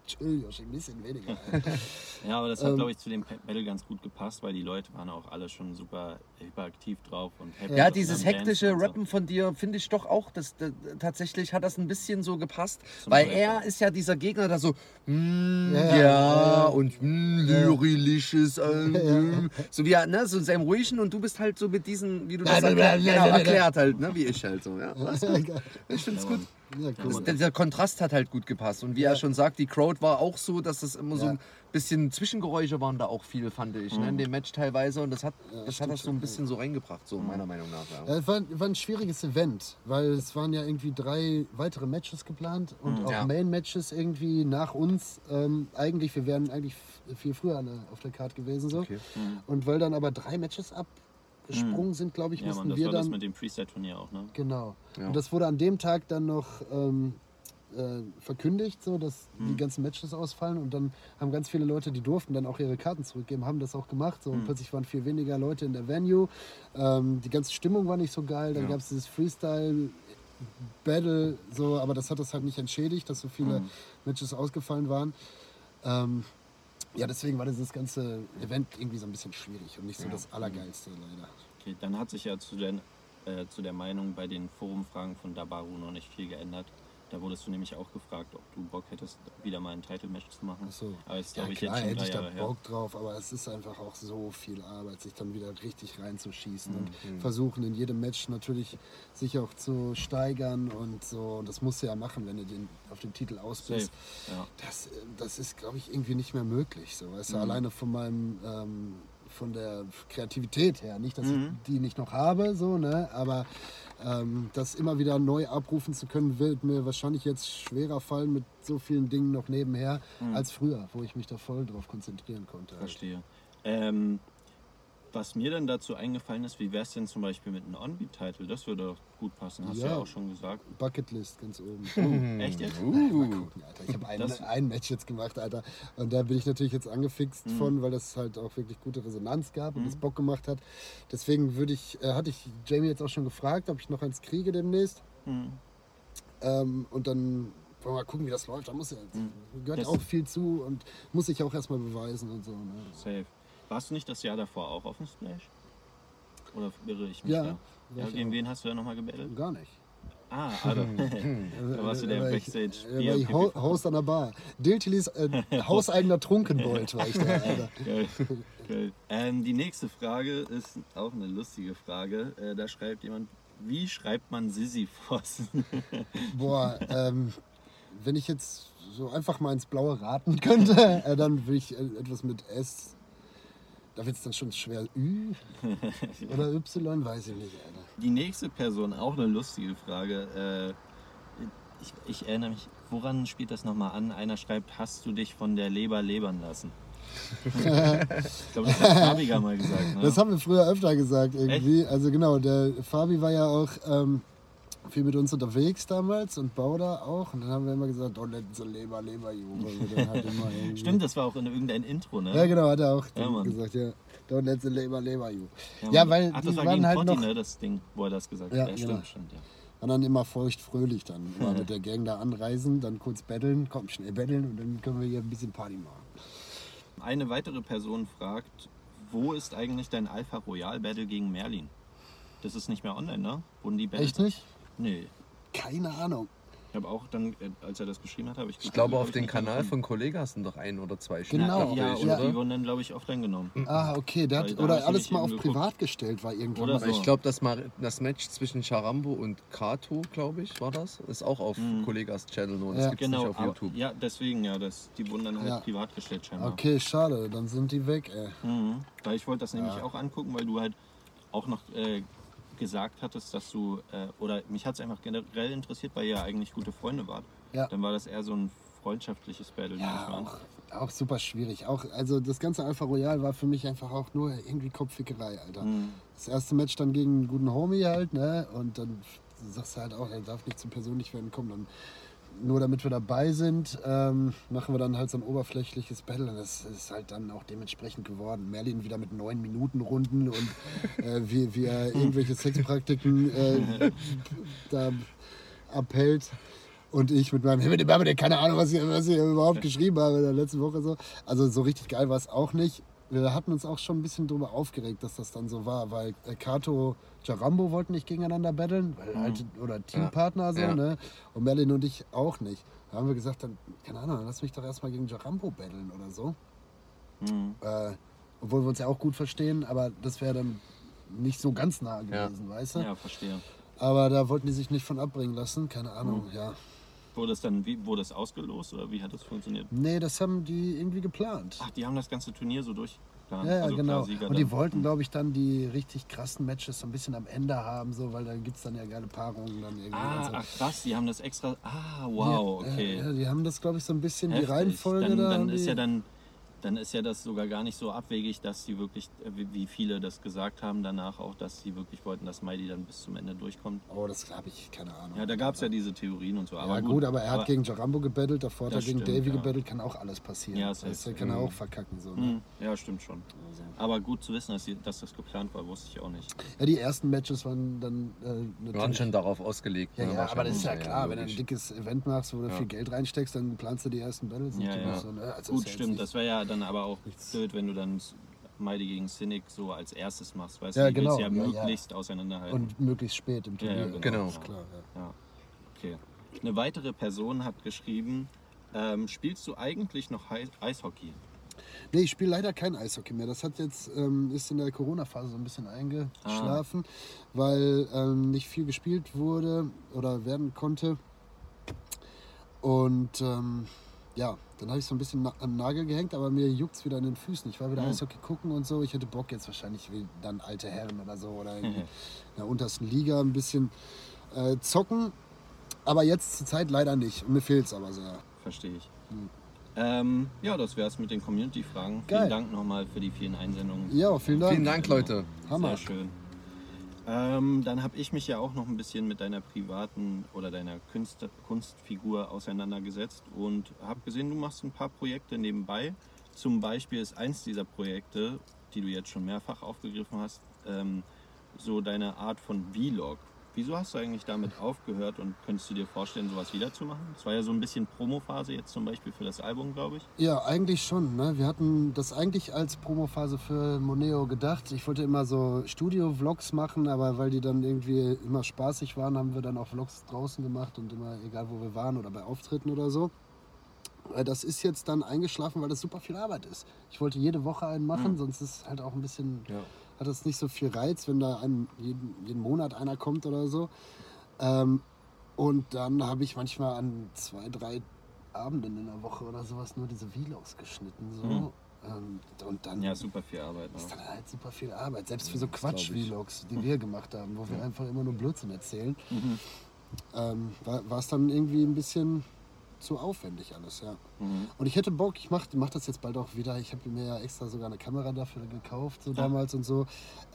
Chill, Joshi, ein bisschen weniger. Ja, aber das hat, Ähm, glaube ich, zu dem Battle ganz gut gepasst, weil die Leute waren auch alle schon super hyperaktiv drauf und happy. Ja, dieses hektische so. Rappen von dir finde ich doch auch, das, das, tatsächlich hat das ein bisschen so gepasst, Zum weil Beispiel. er ist ja dieser Gegner, der so, mm, Ja, ja, ja, ja. und mm, lyrisches, äh, mm, so wie er, ne, so in seinem ruhigen und du bist halt so mit diesen, wie du das Ja, ja, erklär, ja, genau, ja, ja. erklärt halt, ne, wie ich halt so, ja. Das. Ich finde es Ja, gut. Ja, Das, cool. dieser Kontrast hat halt gut gepasst. Und wie er schon sagt, die Crowd war auch so, dass es immer so Ja. Bisschen Zwischengeräusche waren da auch viel, fand ich, ne, in dem Match teilweise. Und das hat, das hat das so schon, ein bisschen so reingebracht, so meiner Meinung nach. Ja. Ja, es war, war ein schwieriges Event, weil es waren ja irgendwie drei weitere Matches geplant und auch Ja. Main-Matches irgendwie nach uns. Ähm, eigentlich, wir wären eigentlich f- viel früher an der, auf der Card gewesen. So. Okay. Und weil dann aber drei Matches abgesprungen sind, glaube ich, Ja, mussten Mann, das wir war das dann. mit dem Freestyle-Turnier auch, ne? Genau. Ja. Und das wurde an dem Tag dann noch ähm, äh, verkündigt, so dass Hm. die ganzen Matches ausfallen. Und dann haben ganz viele Leute, die durften dann auch ihre Karten zurückgeben, haben das auch gemacht. So. Und Hm. plötzlich waren viel weniger Leute in der Venue. Ähm, die ganze Stimmung war nicht so geil. Dann Ja. gab es dieses Freestyle. Battle, so, aber das hat das halt nicht entschädigt, dass so viele Hm. Matches ausgefallen waren. Ähm, ja, deswegen war dieses ganze Event irgendwie so ein bisschen schwierig und nicht so das Allergeilste leider. Okay, dann hat sich ja zu der, äh, zu der Meinung bei den Forumfragen von Dabaru noch nicht viel geändert. Da wurdest du nämlich auch gefragt, ob du Bock hättest, wieder mal ein Title-Match zu machen. Ach so. Aber ist, Ja, ich, klar, jetzt schon hätte ich da Jahre her. Bock drauf, aber es ist einfach auch so viel Arbeit, sich dann wieder richtig reinzuschießen Mhm. und versuchen in jedem Match natürlich sich auch zu steigern und so. Und das musst du ja machen, wenn du den, auf den Titel aus bist. Ja. Das, das ist, glaube ich, irgendwie nicht mehr möglich. So, weißt du, Mhm. alleine von meinem, ähm, von der Kreativität her. Nicht, dass Mhm. ich die nicht noch habe, so, ne? aber ähm, das immer wieder neu abrufen zu können, wird mir wahrscheinlich jetzt schwerer fallen mit so vielen Dingen noch nebenher als früher, wo ich mich da voll drauf konzentrieren konnte. halt. Verstehe. Ähm, was mir dann dazu eingefallen ist, wie wäre es denn zum Beispiel mit einem On-Beat-Title? Das würde doch gut passen, hast du ja Ja. auch schon gesagt. Bucketlist ganz oben. Echt jetzt? Mal Uh. gucken, Alter. Ich habe ein, ein Match jetzt gemacht, Alter. Und da bin ich natürlich jetzt angefixt Mhm. von, weil das halt auch wirklich gute Resonanz gab und es Bock gemacht hat. Deswegen würde ich, äh, hatte ich Jamie jetzt auch schon gefragt, ob ich noch eins kriege demnächst. Hm. Ähm, und dann wollen wir mal gucken, wie das läuft. Da muss ja, gehört Das- auch viel zu und muss ich auch erstmal beweisen und so. Ne? Safe. Warst du nicht das Jahr davor auch auf dem Splash? Oder irre ich mich Ja, da? Ja, ich gegen wen hast du da nochmal gebettelt? Gar nicht. Ah, also. da warst du der ich- Backstage. da war ich Ho- Host an der Bar. Diltilis äh, hauseigener Trunkenbold war ich da, Alter. Geil. Geil. Ähm, die nächste Frage ist auch eine lustige Frage. Äh, da schreibt jemand, wie schreibt man Sisyphos? Boah, ähm, wenn ich jetzt so einfach mal ins Blaue raten könnte, äh, dann würde ich äh, etwas mit S. Da wird es dann schon schwer. Ü oder Y, weiß ich nicht, Alter. Die nächste Person, auch eine lustige Frage. Äh, ich, ich erinnere mich, woran spielt das nochmal an? Einer schreibt, hast du dich von der Leber lebern lassen? ich glaube, das hat Fabiger mal gesagt. Ne? Das haben wir früher öfter gesagt irgendwie. Also genau, der Fabi war ja auch ähm, viel mit uns unterwegs damals und Bauda auch. Und dann haben wir immer gesagt, don't let the Leber, Leber, you. weil wir dann halt Stimmt, das war auch in irgendein Intro, ne? Ja, genau, hat er auch Ja, gesagt, ja. Don't let the Leber, Leber, you. Mann. Ja, weil Ach, die das war waren halt Potti, noch- ne, das Ding, wo er das gesagt Ja, hat. Ja, stimmt, genau. stimmt, ja. Und dann immer feucht fröhlich dann. Immer mit der Gang da anreisen, dann kurz betteln, komm, schnell betteln und dann können wir hier ein bisschen Party machen. Eine weitere Person fragt, wo ist eigentlich dein Alpha Royal Battle gegen Merlin? Das ist nicht mehr online, ne? Wurden die Battles? Echt nicht? Nee. Keine Ahnung. Ich habe auch dann, äh, als er das geschrieben hat, habe ich Ich glaube, auf den Kanal von Kollega sind doch ein oder zwei Stück, Genau. Ja, Ja. die wurden dann, glaube ich, offline genommen. Ah, okay. Der hat, oder alles mal auf geguckt. privat gestellt, war irgendwann Oder mal. so. Ich glaube, das, mal- das Match zwischen Charambo und Kato, glaube ich, war das, ist auch auf Mhm. Kollegas Channel, nur das Ja. Genau, nicht auf aber- YouTube. ja, deswegen ja, das, die wurden dann halt Ja. privat gestellt scheinbar. Okay, schade, dann sind die weg, ey. Mhm. Weil ich wollte das nämlich auch angucken, weil du halt auch noch äh, gesagt hattest, dass du, äh, oder mich hat es einfach generell interessiert, weil ihr ja eigentlich gute Freunde wart. Ja. Dann war das eher so ein freundschaftliches Battle, Ja, auch, auch super schwierig. Auch, also das ganze Alpha Royal war für mich einfach auch nur irgendwie Kopffickerei, Alter. Mhm. Das erste Match dann gegen einen guten Homie halt, ne? Und dann sagst du halt auch, er darf nicht zu persönlich werden, komm, dann nur damit wir dabei sind, ähm, machen wir dann halt so ein oberflächliches Battle und das ist halt dann auch dementsprechend geworden. Merlin wieder mit neun Minuten Runden und äh, wie, wie er irgendwelche Sexpraktiken äh, da abhält. Und ich mit meinem Himmel, der keine Ahnung, was ich, was ich überhaupt geschrieben habe in der letzten Woche so. Also so richtig geil war es auch nicht. Wir hatten uns auch schon ein bisschen darüber aufgeregt, dass das dann so war, weil äh, Kato Jarambo wollten nicht gegeneinander battlen, weil halt, oder Teampartner so, Ja. ne? Und Merlin und ich auch nicht. Da haben wir gesagt, dann, keine Ahnung, lass mich doch erstmal gegen Jarambo battlen oder so. Mhm. Äh, obwohl wir uns ja auch gut verstehen, aber das wäre dann nicht so ganz nah Ja. gewesen, weißt du? Ja, verstehe. Aber da wollten die sich nicht von abbringen lassen, keine Ahnung, Mhm. ja. Wurde es dann, wie, wurde es ausgelost oder wie hat das funktioniert? Nee, das haben die irgendwie geplant. Ach, die haben das ganze Turnier so durchgeplant. Ja, ja, also genau. Sieger Und die dann. wollten, glaube ich, dann die richtig krassen Matches so ein bisschen am Ende haben, so, weil da gibt es dann ja geile Paarungen dann irgendwie. Ah, so. ach krass, die haben das extra. Ah, wow, okay. Ja, die haben das, glaube ich, so ein bisschen die Heftig. Reihenfolge dann, da. dann ist die, ja dann dann ist ja das sogar gar nicht so abwegig, dass sie wirklich, äh, wie- viele das gesagt haben danach auch, dass sie wirklich wollten, dass Mighty dann bis zum Ende durchkommt. oh, das habe ich, keine Ahnung. Ja, da gab es ja diese Theorien und so. Aber ja, gut, aber er hat gegen Jarambo gebettelt, davor hat er gegen stimmt, Davy ja. gebettelt, kann auch alles passieren. Ja, das heißt, er kann auch verkacken. So, ne? Hm, Ja, stimmt schon. Aber gut zu wissen, dass, sie, dass das geplant war, wusste ich auch nicht. Ja, die ersten Matches waren dann äh, waren schon darauf ausgelegt. Ja, ne, ja, aber das ist ja klar, wenn du ein dickes Event machst, wo du Ja. viel Geld reinsteckst, dann planst du die ersten Battles. Ja, ja. So, ne? also gut, stimmt. nicht- Das wäre ja dann aber auch blöd, wenn du dann Mighty gegen Cynic so als erstes machst. Weißt Ja, du, die willst genau. ja, Ja, ja. möglichst auseinanderhalten. Und möglichst spät im Ja, ja, Turnier. genau. Ist klar, ja. Ja, okay. Eine weitere Person hat geschrieben, ähm, spielst du eigentlich noch Eishockey? Nee, ich spiele leider kein Eishockey mehr. Das hat jetzt, ähm, ist in der Corona-Phase so ein bisschen eingeschlafen, weil ähm, nicht viel gespielt wurde oder werden konnte. Und ähm, ja, dann habe ich so ein bisschen an den Nagel gehängt, aber mir juckt es wieder in den Füßen. Ich war wieder Mhm. Eishockey gucken und so. Ich hätte Bock jetzt wahrscheinlich wie dann alte Herren oder so oder in, in der untersten Liga ein bisschen äh, zocken. Aber jetzt zur Zeit leider nicht. Und mir fehlt es aber sehr. Verstehe ich. Ähm, ja, das wäre es mit den Community-Fragen. Vielen. Dank nochmal für die vielen Einsendungen. Ja, vielen Dank. Vielen Dank, Leute. Hammer. Sehr schön. Ähm, dann habe ich mich ja auch noch ein bisschen mit deiner privaten oder deiner Kunst, Kunstfigur auseinandergesetzt und habe gesehen, du machst ein paar Projekte nebenbei. Zum Beispiel ist eins dieser Projekte, die du jetzt schon mehrfach aufgegriffen hast, ähm, so deine Art von Vlog. Wieso hast du eigentlich damit aufgehört und könntest du dir vorstellen, sowas wiederzumachen? Es war ja so ein bisschen Promophase jetzt zum Beispiel für das Album, glaube ich. Ja, eigentlich schon. Ne? Wir hatten das eigentlich als Promophase für Moneo gedacht. Ich wollte immer so Studio-Vlogs machen, aber weil die dann irgendwie immer spaßig waren, haben wir dann auch Vlogs draußen gemacht und immer egal wo wir waren oder bei Auftritten oder so. Äh, Das ist jetzt dann eingeschlafen, weil das super viel Arbeit ist. Ich wollte jede Woche einen machen, sonst ist halt auch ein bisschen, Ja. Hat das nicht so viel Reiz, wenn da ein, jeden, jeden Monat einer kommt oder so. Ähm, und dann habe ich manchmal an zwei, drei Abenden in der Woche oder sowas nur diese Vlogs geschnitten. So. Ähm, und dann Ja, super viel Arbeit. ist Ne? dann halt super viel Arbeit. Selbst für so. Quatsch-Vlogs, die wir gemacht haben, wo wir einfach immer nur Blödsinn erzählen, Mhm. ähm, war es dann irgendwie ein bisschen zu aufwendig alles, ja. Mhm. Und ich hätte Bock, ich mache mach das jetzt bald auch wieder. Ich habe mir ja extra sogar eine Kamera dafür gekauft, so damals und so.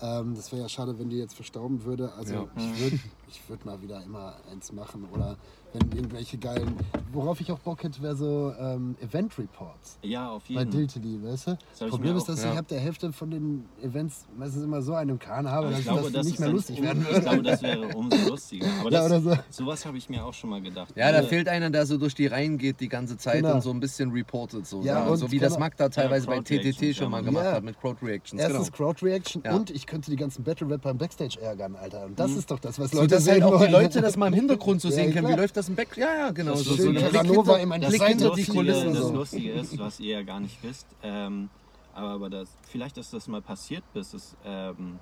Ähm, das wäre ja schade, wenn die jetzt verstauben würde. Also Ja. ich würde ich würd mal wieder immer eins machen. Oder wenn irgendwelche geilen. Worauf ich auch Bock hätte, wäre so ähm, Event Reports. Ja, auf Bei jeden Fall. Diltily, weißt du? ich Problem ist, dass ja. ich ab der Hälfte von den Events meistens immer so einen Kahn habe, dass ich glaube, das das nicht mehr lustig werden Ich würde. glaube, das wäre umso lustiger. Aber Ja, das, oder so. sowas habe ich mir auch schon mal gedacht. Ja, da Äh, fehlt einer, der so durch die Reihen geht die ganze Zeit Genau. und so ein bisschen reportet. So, Ja, ja, und so wie das genau- Magda teilweise bei TTT schon mal gemacht Ja. hat mit Crowd Reactions. Erstens genau. Crowd Reaction Ja. und ich könnte die ganzen Battle Rapper im Backstage ärgern, Alter. Und das ist doch das, was So, Leute dass sehen halt auch die wollen. Leute das mal im Hintergrund so sehen können. Wie läuft das im Back? Ja, ja, genau. Das So, ist so ein Blick Casanova im Blick Lustige- hinter die Kulissen. das So. Lustige ist, was ihr ja gar nicht wisst, ähm, aber, aber das, vielleicht ist das mal passiert, bis, es, ähm,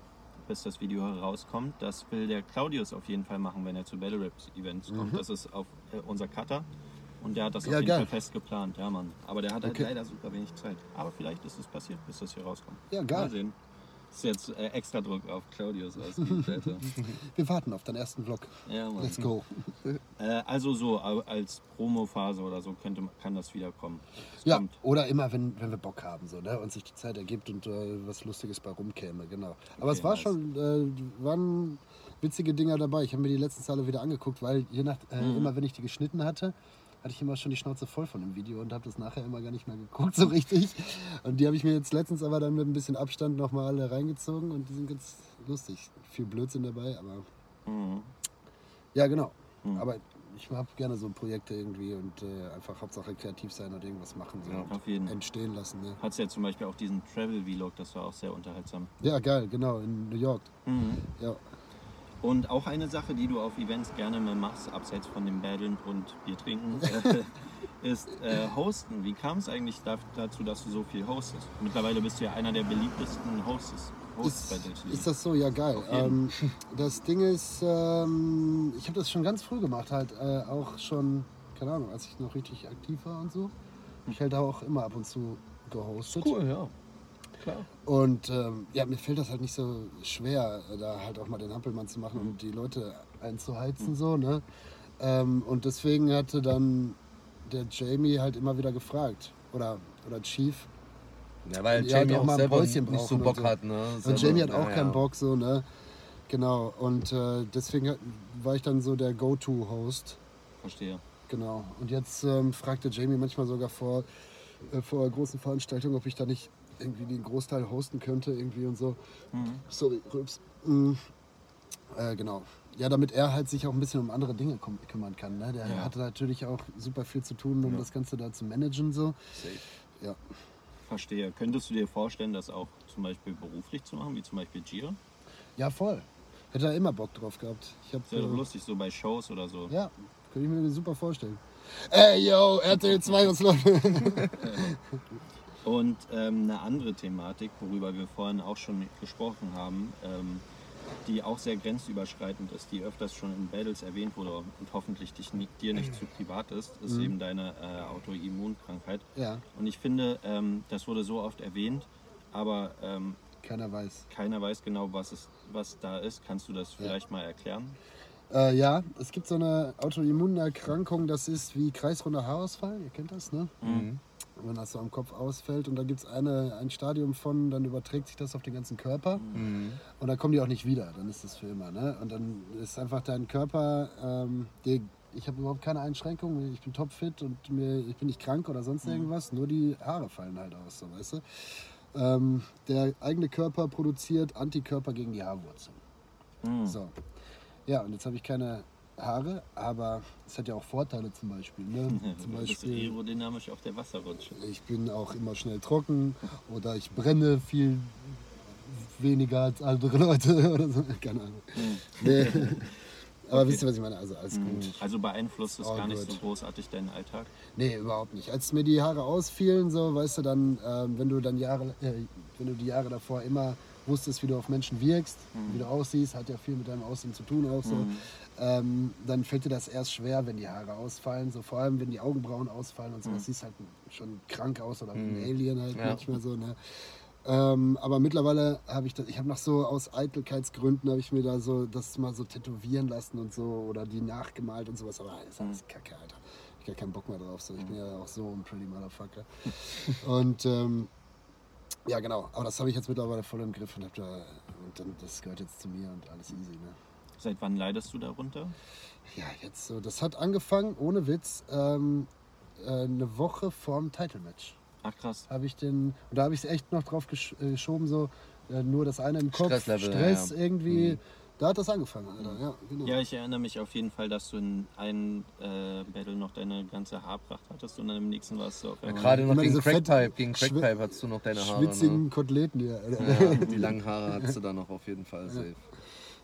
bis das Video herauskommt. Das will der Claudius auf jeden Fall machen, wenn er zu Battle Raps Events kommt. Das ist auf äh, unser Cutter und der hat das Ja, auf jeden geil. Fall fest geplant. Ja, Mann. Aber der hat halt Okay. leider super wenig Zeit. Aber vielleicht ist es passiert, bis das hier rauskommt. Ja, Mal geil. sehen. Das ist jetzt äh, extra Druck auf Claudius ausgeübt, Alter. Wir warten auf deinen ersten Vlog. Ja, Mann. Let's go. Äh, also so als Promo-Phase oder so könnte, kann das wiederkommen. Es Ja, kommt. oder immer, wenn, wenn wir Bock haben, so, ne? und sich die Zeit ergibt und äh, was Lustiges bei rumkäme, genau. Aber Okay, es war nice. schon, äh, waren witzige Dinger dabei. Ich habe mir die letzten alle wieder angeguckt, weil je nach, äh, Mhm. immer wenn ich die geschnitten hatte, hatte ich immer schon die Schnauze voll von dem Video und habe das nachher immer gar nicht mehr geguckt, so richtig. Und die habe ich mir jetzt letztens aber dann mit ein bisschen Abstand nochmal alle reingezogen und die sind ganz lustig. Viel Blödsinn dabei, aber Mhm. ja, genau. Mhm. Aber ich habe gerne so Projekte irgendwie und äh, einfach Hauptsache kreativ sein und irgendwas machen. So Ja, auf jeden. Entstehen lassen. Ne? Hat ja zum Beispiel auch diesen Travel-Vlog, das war auch sehr unterhaltsam. Ja, geil, genau, in New York. Ja. Und auch eine Sache, die du auf Events gerne mal machst, abseits von dem Battlen und Bier trinken, äh, ist äh, Hosten. Wie kam es eigentlich da, dazu, dass du so viel hostest? Mittlerweile bist du ja einer der beliebtesten Hosts, Hosts bei Ist, ist das so? Ja, geil. Ähm, das Ding ist, ähm, ich habe das schon ganz früh gemacht, halt äh, auch schon, keine Ahnung, als ich noch richtig aktiv war und so. Ich halt auch immer ab und zu gehostet. Cool, ja. Klar. Und ähm, ja, mir fällt das halt nicht so schwer, da halt auch mal den Hampelmann zu machen und die Leute einzuheizen, so, ne? Ähm, und deswegen hatte dann der Jamie halt immer wieder gefragt. Oder, oder Chief. Ja, weil Ja, Jamie auch auch mal ein Päuschen nicht so Bock und so. hat. Ne? Und Selber- Jamie hat auch ja. keinen Bock, so, ne? Genau. Und äh, deswegen war ich dann so der Go-To-Host. Verstehe. Genau. Und jetzt ähm, fragte Jamie manchmal sogar vor, äh, vor großen Veranstaltungen, ob ich da nicht irgendwie den Großteil hosten könnte, irgendwie und so. Mhm. Sorry, Rübs. Mm. Äh, genau. Ja, damit er halt sich auch ein bisschen um andere Dinge küm kümmern kann. Ne? Der Ja. hatte natürlich auch super viel zu tun, um Ja. das Ganze da zu managen. So. Ja. Verstehe. Könntest du dir vorstellen, das auch zum Beispiel beruflich zu machen, wie zum Beispiel Gio? ja, voll. Hätte er immer Bock drauf gehabt. Ich hab, Das wäre doch äh, lustig, so bei Shows oder so. Ja, könnte ich mir super vorstellen. Ey, yo, RTL 2, was läuft? Und ähm, eine andere Thematik, worüber wir vorhin auch schon gesprochen haben, ähm, die auch sehr grenzüberschreitend ist, die öfters schon in Battles erwähnt wurde und hoffentlich dich, dir nicht zu privat ist, ist Mhm. eben deine äh, Autoimmunkrankheit. ja, Und ich finde, ähm, das wurde so oft erwähnt, aber ähm, keiner weiß. keiner weiß genau, was, es, was da ist. Kannst du das vielleicht mal erklären? Äh, ja, es gibt so eine Autoimmunerkrankung, das ist wie kreisrunder Haarausfall, ihr kennt das, ne? Mhm. Wenn das so am Kopf ausfällt und da gibt es ein Stadium von, dann überträgt sich das auf den ganzen Körper Mhm. und dann kommen die auch nicht wieder, dann ist das für immer, ne? Und dann ist einfach dein Körper, ähm, der, ich habe überhaupt keine Einschränkungen, ich bin topfit und mir, ich bin nicht krank oder sonst irgendwas, nur die Haare fallen halt aus, so weißt du? Ähm, der eigene Körper produziert Antikörper gegen die Haarwurzeln. Mhm. So. Ja, und jetzt habe ich keine Haare, aber es hat ja auch Vorteile zum Beispiel. Ne? Zum Du bist Beispiel, aerodynamisch auf der Wasserrutsche. ich bin auch immer schnell trocken oder ich brenne viel weniger als andere Leute oder so. Keine Ahnung. Nee. Aber wisst ihr, was ich meine? Also alles gut. Also beeinflusst es gar nicht good. so großartig deinen Alltag? Nee, überhaupt nicht. Als mir die Haare ausfielen, so, weißt du, dann, ähm, wenn du dann Jahre, äh, wenn du die Jahre davor immer wusstest, wie du auf Menschen wirkst, wie du aussiehst, hat ja viel mit deinem Aussehen zu tun auch so. Ähm, dann fällt dir das erst schwer, wenn die Haare ausfallen, so vor allem wenn die Augenbrauen ausfallen und so, das siehst halt schon krank aus oder wie ein Alien halt Ja. manchmal so, ne? Ähm, aber mittlerweile habe ich das, ich habe noch so aus Eitelkeitsgründen habe ich mir da so das mal so tätowieren lassen und so oder die nachgemalt und sowas, aber das ist alles Kacke, Alter. Ich hab gar keinen Bock mehr drauf, so. ich bin ja auch so ein Pretty Motherfucker. und ähm, ja genau, aber das habe ich jetzt mittlerweile voll im Griff und hab da und dann das gehört jetzt zu mir und alles easy, ne? Seit wann leidest du darunter? Ja, jetzt so, das hat angefangen, ohne Witz, ähm, äh, eine Woche vorm Title Match. Ach krass. habe ich den, und da habe ich es echt noch drauf gesch äh, geschoben, so äh, nur das eine im Kopf, Stresslevel, Stress ja. irgendwie. Da hat das angefangen, Alter. Ja, genau. Ja, ich erinnere mich auf jeden Fall, dass du in einem äh, Battle noch deine ganze Haarpracht hattest und dann im nächsten warst du auf Ja. Gerade noch gegen Crackpipe, gegen Crackpipe hattest du noch deine Haare. Schwitzigen Ne? Koteletten hier, Alter. Ja, die langen Haare hattest du da noch auf jeden Fall safe.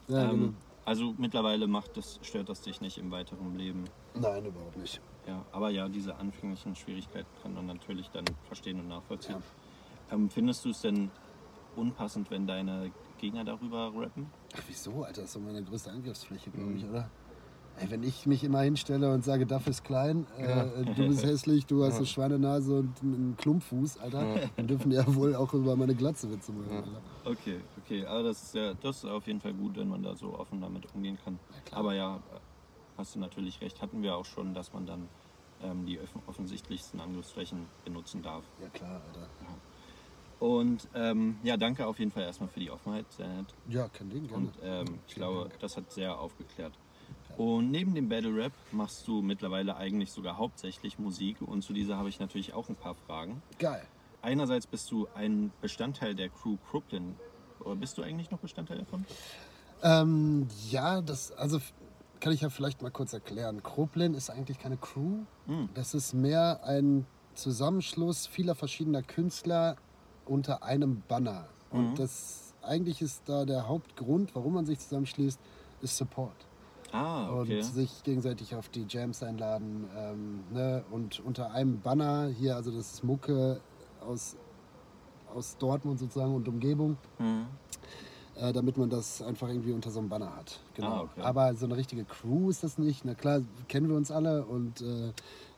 Ja, genau. Also mittlerweile macht das, stört das dich nicht im weiteren Leben. Nein, überhaupt nicht. Ja, aber ja, diese anfänglichen Schwierigkeiten kann man natürlich dann verstehen und nachvollziehen. Ähm, findest du es denn unpassend, wenn deine Gegner darüber rappen? Ach, wieso, Alter? Das ist doch meine größte Angriffsfläche, glaube ich, oder? Ey, wenn ich mich immer hinstelle und sage, Duff ist klein, äh, du bist hässlich, du hast eine Schweinenase und einen Klumpfuß, Alter, dann dürfen die ja wohl auch über meine Glatze Witze machen, Alter. Okay, okay, aber das ist ja das ist auf jeden Fall gut, wenn man da so offen damit umgehen kann. aber ja, hast du natürlich recht, hatten wir auch schon, dass man dann ähm, die offen- offensichtlichsten Angriffsflächen benutzen darf. Ja, klar, Alter. Und ähm, ja, danke auf jeden Fall erstmal für die Offenheit, sehr nett. Ja, kein Ding, gerne. Und ähm, ich glaube, Dank. das hat sehr aufgeklärt. Und neben dem Battle Rap machst du mittlerweile eigentlich sogar hauptsächlich Musik und zu dieser habe ich natürlich auch ein paar Fragen. Geil. Einerseits bist du ein Bestandteil der Crew Crooklyn. Oder bist du eigentlich noch Bestandteil davon? Ähm, ja, das, also kann ich ja vielleicht mal kurz erklären. Kroplin ist eigentlich keine Crew. Hm. Das ist mehr ein Zusammenschluss vieler verschiedener Künstler unter einem Banner. Und Mhm. das eigentlich ist da der Hauptgrund, warum man sich zusammenschließt, ist Support. Ah, okay. Und sich gegenseitig auf die Jams einladen. Ähm, ne? Und unter einem Banner hier, also das ist Mucke aus, aus Dortmund sozusagen und Umgebung Mhm. äh, damit man das einfach irgendwie unter so einem Banner hat. Genau. Ah, okay. Aber so eine richtige Crew ist das nicht. Na klar, kennen wir uns alle und äh,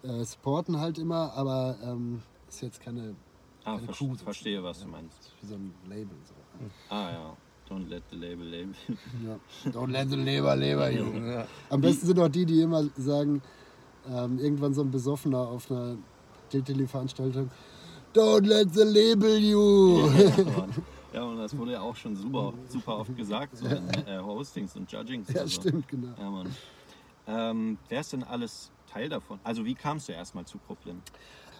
äh, supporten halt immer, aber ähm, ist jetzt keine Ah, keine ver Crew, so. verstehe, was du meinst. wie so ein Label. So. Ah ja, don't let the label label. Ja. Don't let the Leber, Junge. Ja. Am besten sind auch die, die immer sagen, ähm, irgendwann so ein Besoffener auf einer Diltili-Veranstaltung, Don't let the label you. ja, und das wurde ja auch schon super, super oft gesagt, so in äh, Hostings und Judgings. ja, so. stimmt, genau. Ja, Mann. Ähm, wer ist denn alles Teil davon? Also wie kamst du erstmal zu Brooklyn?